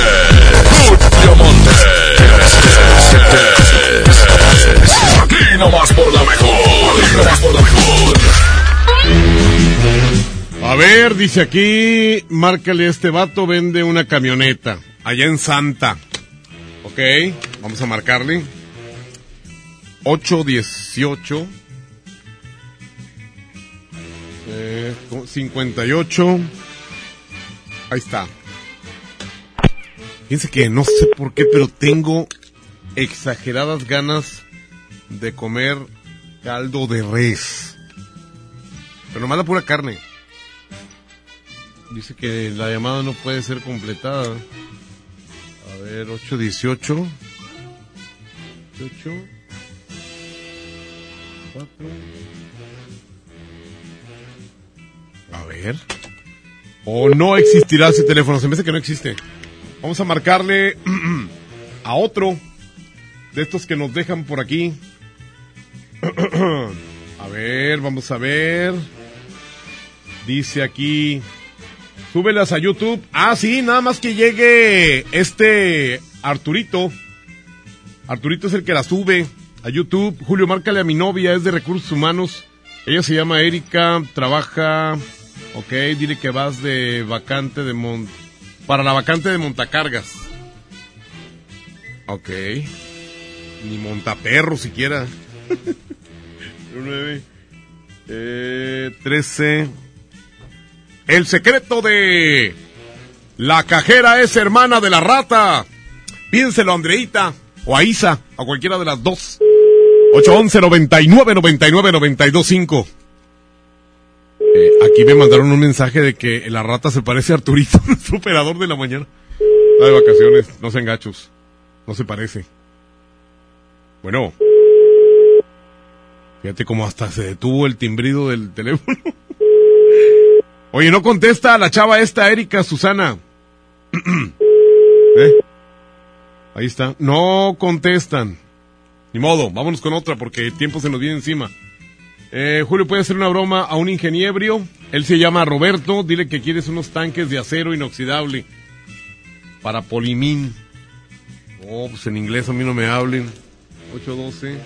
Julio Monte. A ver, dice aquí, márcale este vato, vende una camioneta, allá en Santa. Ok, vamos a marcarle. 818 eh, 58 Ahí está. Fíjense que no sé por qué, pero tengo exageradas ganas de comer caldo de res. Pero nomás la pura carne. Dice que la llamada no puede ser completada. A ver, 818. 8. 4. A ver. O no existirá ese teléfono. Se me hace que no existe. Vamos a marcarle a otro de estos que nos dejan por aquí. a ver, vamos a ver. Dice aquí. Súbelas a YouTube. Ah, sí, nada más que llegue este Arturito. Arturito es el que la sube a YouTube. Julio, márcale a mi novia, es de recursos humanos. Ella se llama Erika, trabaja. Ok, dile que vas de vacante de Mon. Para la vacante de montacargas. Ok. Ni montaperro siquiera. 9. Eh, 13. El secreto de la cajera es hermana de la rata. Pídenselo a Andreita o a Isa, a cualquiera de las dos. 811 99 99 925. Eh, aquí me mandaron un mensaje de que la rata se parece a Arturito, nuestro operador de la mañana. Está de vacaciones, no se engachos. No se parece. Bueno. Fíjate cómo hasta se detuvo el timbrido del teléfono. Oye, no contesta la chava esta, Erika Susana. ¿Eh? Ahí está. No contestan. Ni modo, vámonos con otra porque el tiempo se nos viene encima. Eh, Julio, ¿puede hacer una broma a un ingeniero? Él se llama Roberto. Dile que quieres unos tanques de acero inoxidable para Polimín. Oh, pues en inglés a mí no me hablen. 812.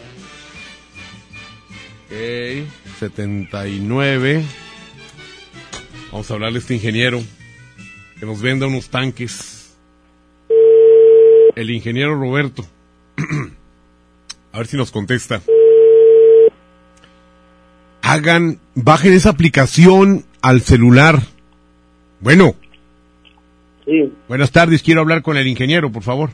Ok. 79. Vamos a hablarle a este ingeniero que nos venda unos tanques. El ingeniero Roberto. a ver si nos contesta. Hagan, bajen esa aplicación al celular. Bueno. Sí, Buenas tardes, quiero hablar con el ingeniero, por favor.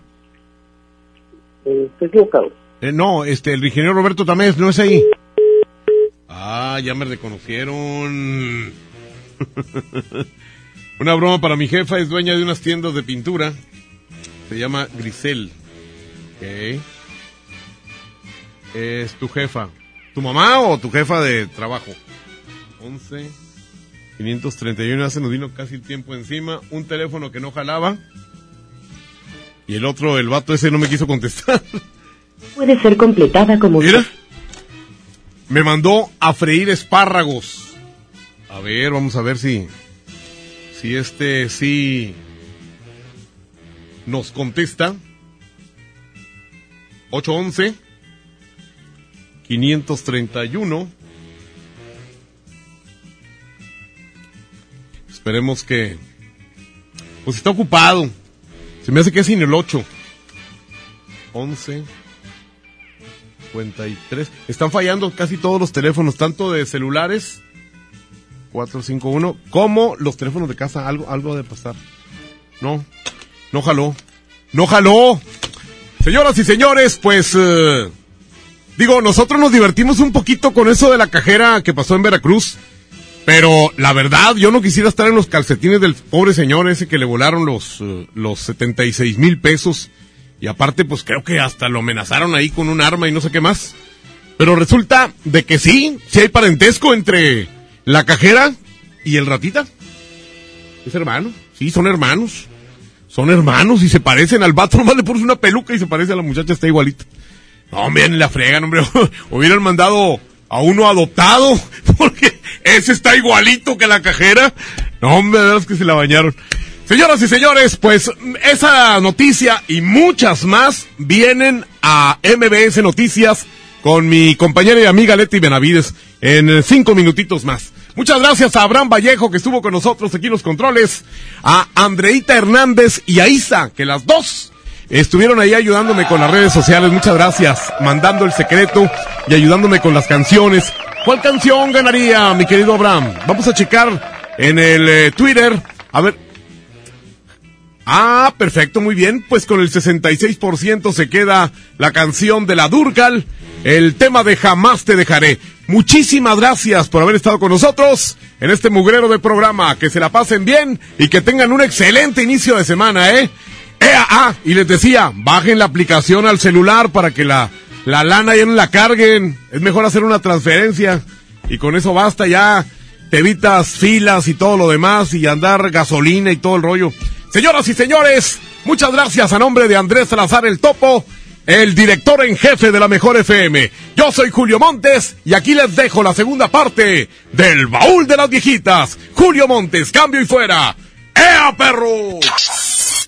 eh, estoy equivocado. Eh, no, este, el ingeniero Roberto Tamés, no es ahí. Ah, ya me reconocieron. Una broma para mi jefa, es dueña de unas tiendas de pintura. Se llama Grisel. Ok. Es tu jefa. ¿Tu mamá o tu jefa de trabajo? 11. 531, ya se nos vino casi el tiempo encima. Un teléfono que no jalaba. Y el otro, el vato ese no me quiso contestar. Puede ser completada como... Mira. Me mandó a freír espárragos. A ver, vamos a ver si. Si este sí. Nos contesta. 811 531 esperemos que... Pues está ocupado. Se me hace que es sin el 8. 11. 53. Están fallando casi todos los teléfonos, tanto de celulares 451 como los teléfonos de casa. Algo, algo de pasar. No, no jaló. No jaló. Señoras y señores, pues eh, digo, nosotros nos divertimos un poquito con eso de la cajera que pasó en Veracruz. Pero la verdad, yo no quisiera estar en los calcetines del pobre señor ese que le volaron los, eh, los 76 mil pesos. Y aparte, pues creo que hasta lo amenazaron ahí con un arma y no sé qué más. Pero resulta de que sí, sí hay parentesco entre la cajera y el ratita. Es hermano, sí, son hermanos. Son hermanos y se parecen al vato, nomás le pones una peluca y se parece a la muchacha, está igualita. No, miren, la fregan, hombre. Hubieran mandado a uno adoptado, porque ese está igualito que la cajera. No, hombre, de que se la bañaron. Señoras y señores, pues esa noticia y muchas más vienen a MBS Noticias con mi compañera y amiga Leti Benavides en cinco minutitos más. Muchas gracias a Abraham Vallejo que estuvo con nosotros aquí en los controles, a Andreita Hernández y a Isa, que las dos estuvieron ahí ayudándome con las redes sociales. Muchas gracias, mandando el secreto y ayudándome con las canciones. ¿Cuál canción ganaría, mi querido Abraham? Vamos a checar en el eh, Twitter. A ver, Ah, perfecto, muy bien. Pues con el 66% se queda la canción de la Durcal, el tema de Jamás te dejaré. Muchísimas gracias por haber estado con nosotros en este mugrero de programa. Que se la pasen bien y que tengan un excelente inicio de semana, ¿eh? ¡Ea! Ah, y les decía, bajen la aplicación al celular para que la, la lana ya no la carguen. Es mejor hacer una transferencia y con eso basta ya. Te evitas filas y todo lo demás y andar gasolina y todo el rollo. Señoras y señores, muchas gracias a nombre de Andrés Salazar el Topo, el director en jefe de la Mejor FM. Yo soy Julio Montes y aquí les dejo la segunda parte del Baúl de las Viejitas. Julio Montes, cambio y fuera. ¡Ea, perro!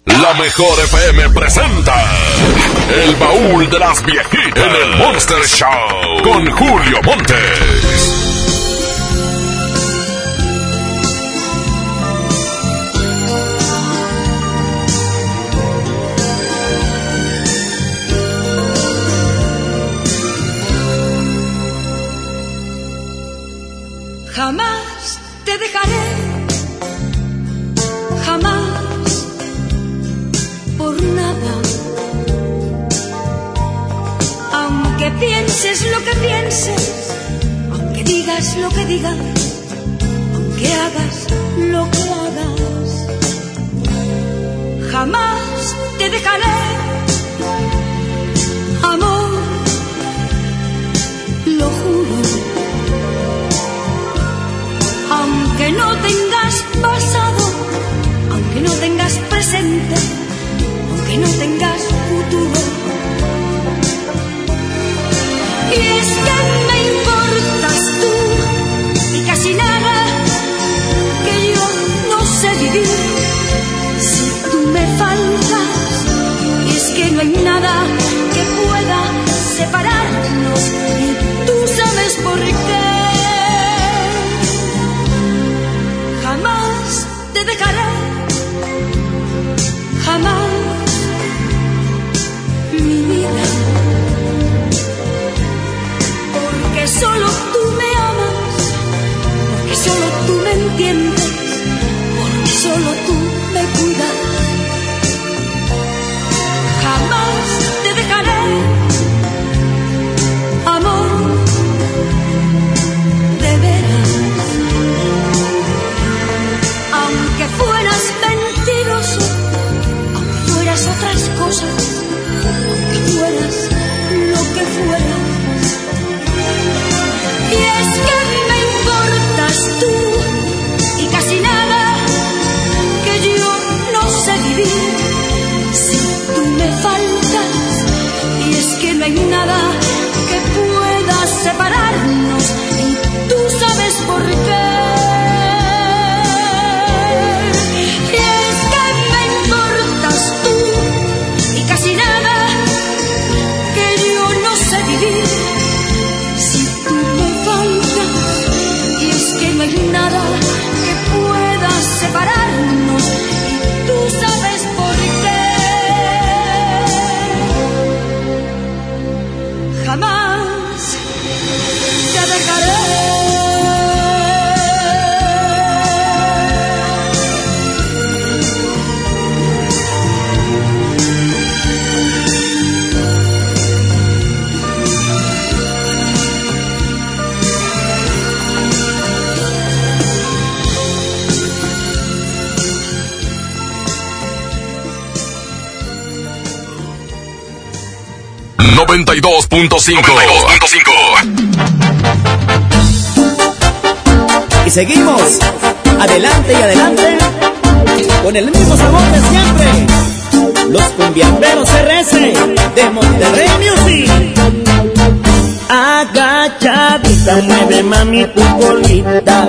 La Mejor FM presenta El Baúl de las Viejitas en el Monster Show con Julio Montes. Jamás te dejaré, jamás, por nada. Aunque pienses lo que pienses, aunque digas lo que digas, aunque hagas lo que hagas, jamás te dejaré, amor, aunque no tengas pasado, aunque no tengas presente, aunque no tengas futuro. Te dejaré, jamás mi vida, porque solo tú me amas, porque solo tú me entiendes, porque solo tú otras 92.5. 92.5. Y seguimos, adelante y adelante, con el mismo sabor de siempre. Los cumbiamberos RS de Monterrey Music. Agachadita, mueve mami tu colita.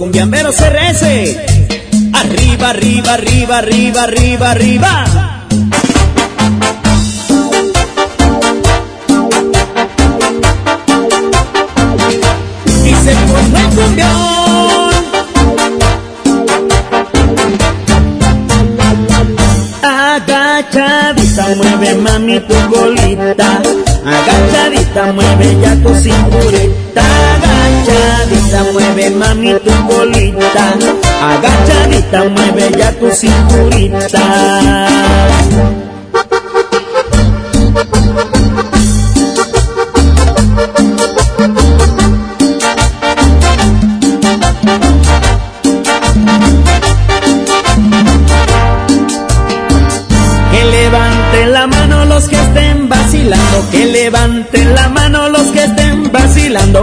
Cumbiamberos RS. Arriba, arriba, arriba, arriba, arriba, arriba. Y se formó el cumbión. Agachadita, mueve mami tu colita. Agachadita, mueve ya tu cinturita. Mami tu colita. Agachadita, mueve ya tu cinturita.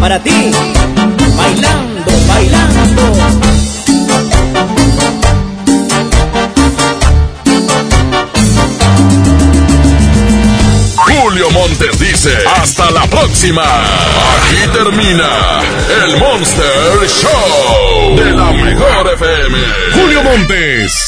para ti, bailando, bailando. Julio Montes dice, hasta la próxima. Aquí termina el Monster Show de la mejor FM. Julio Montes,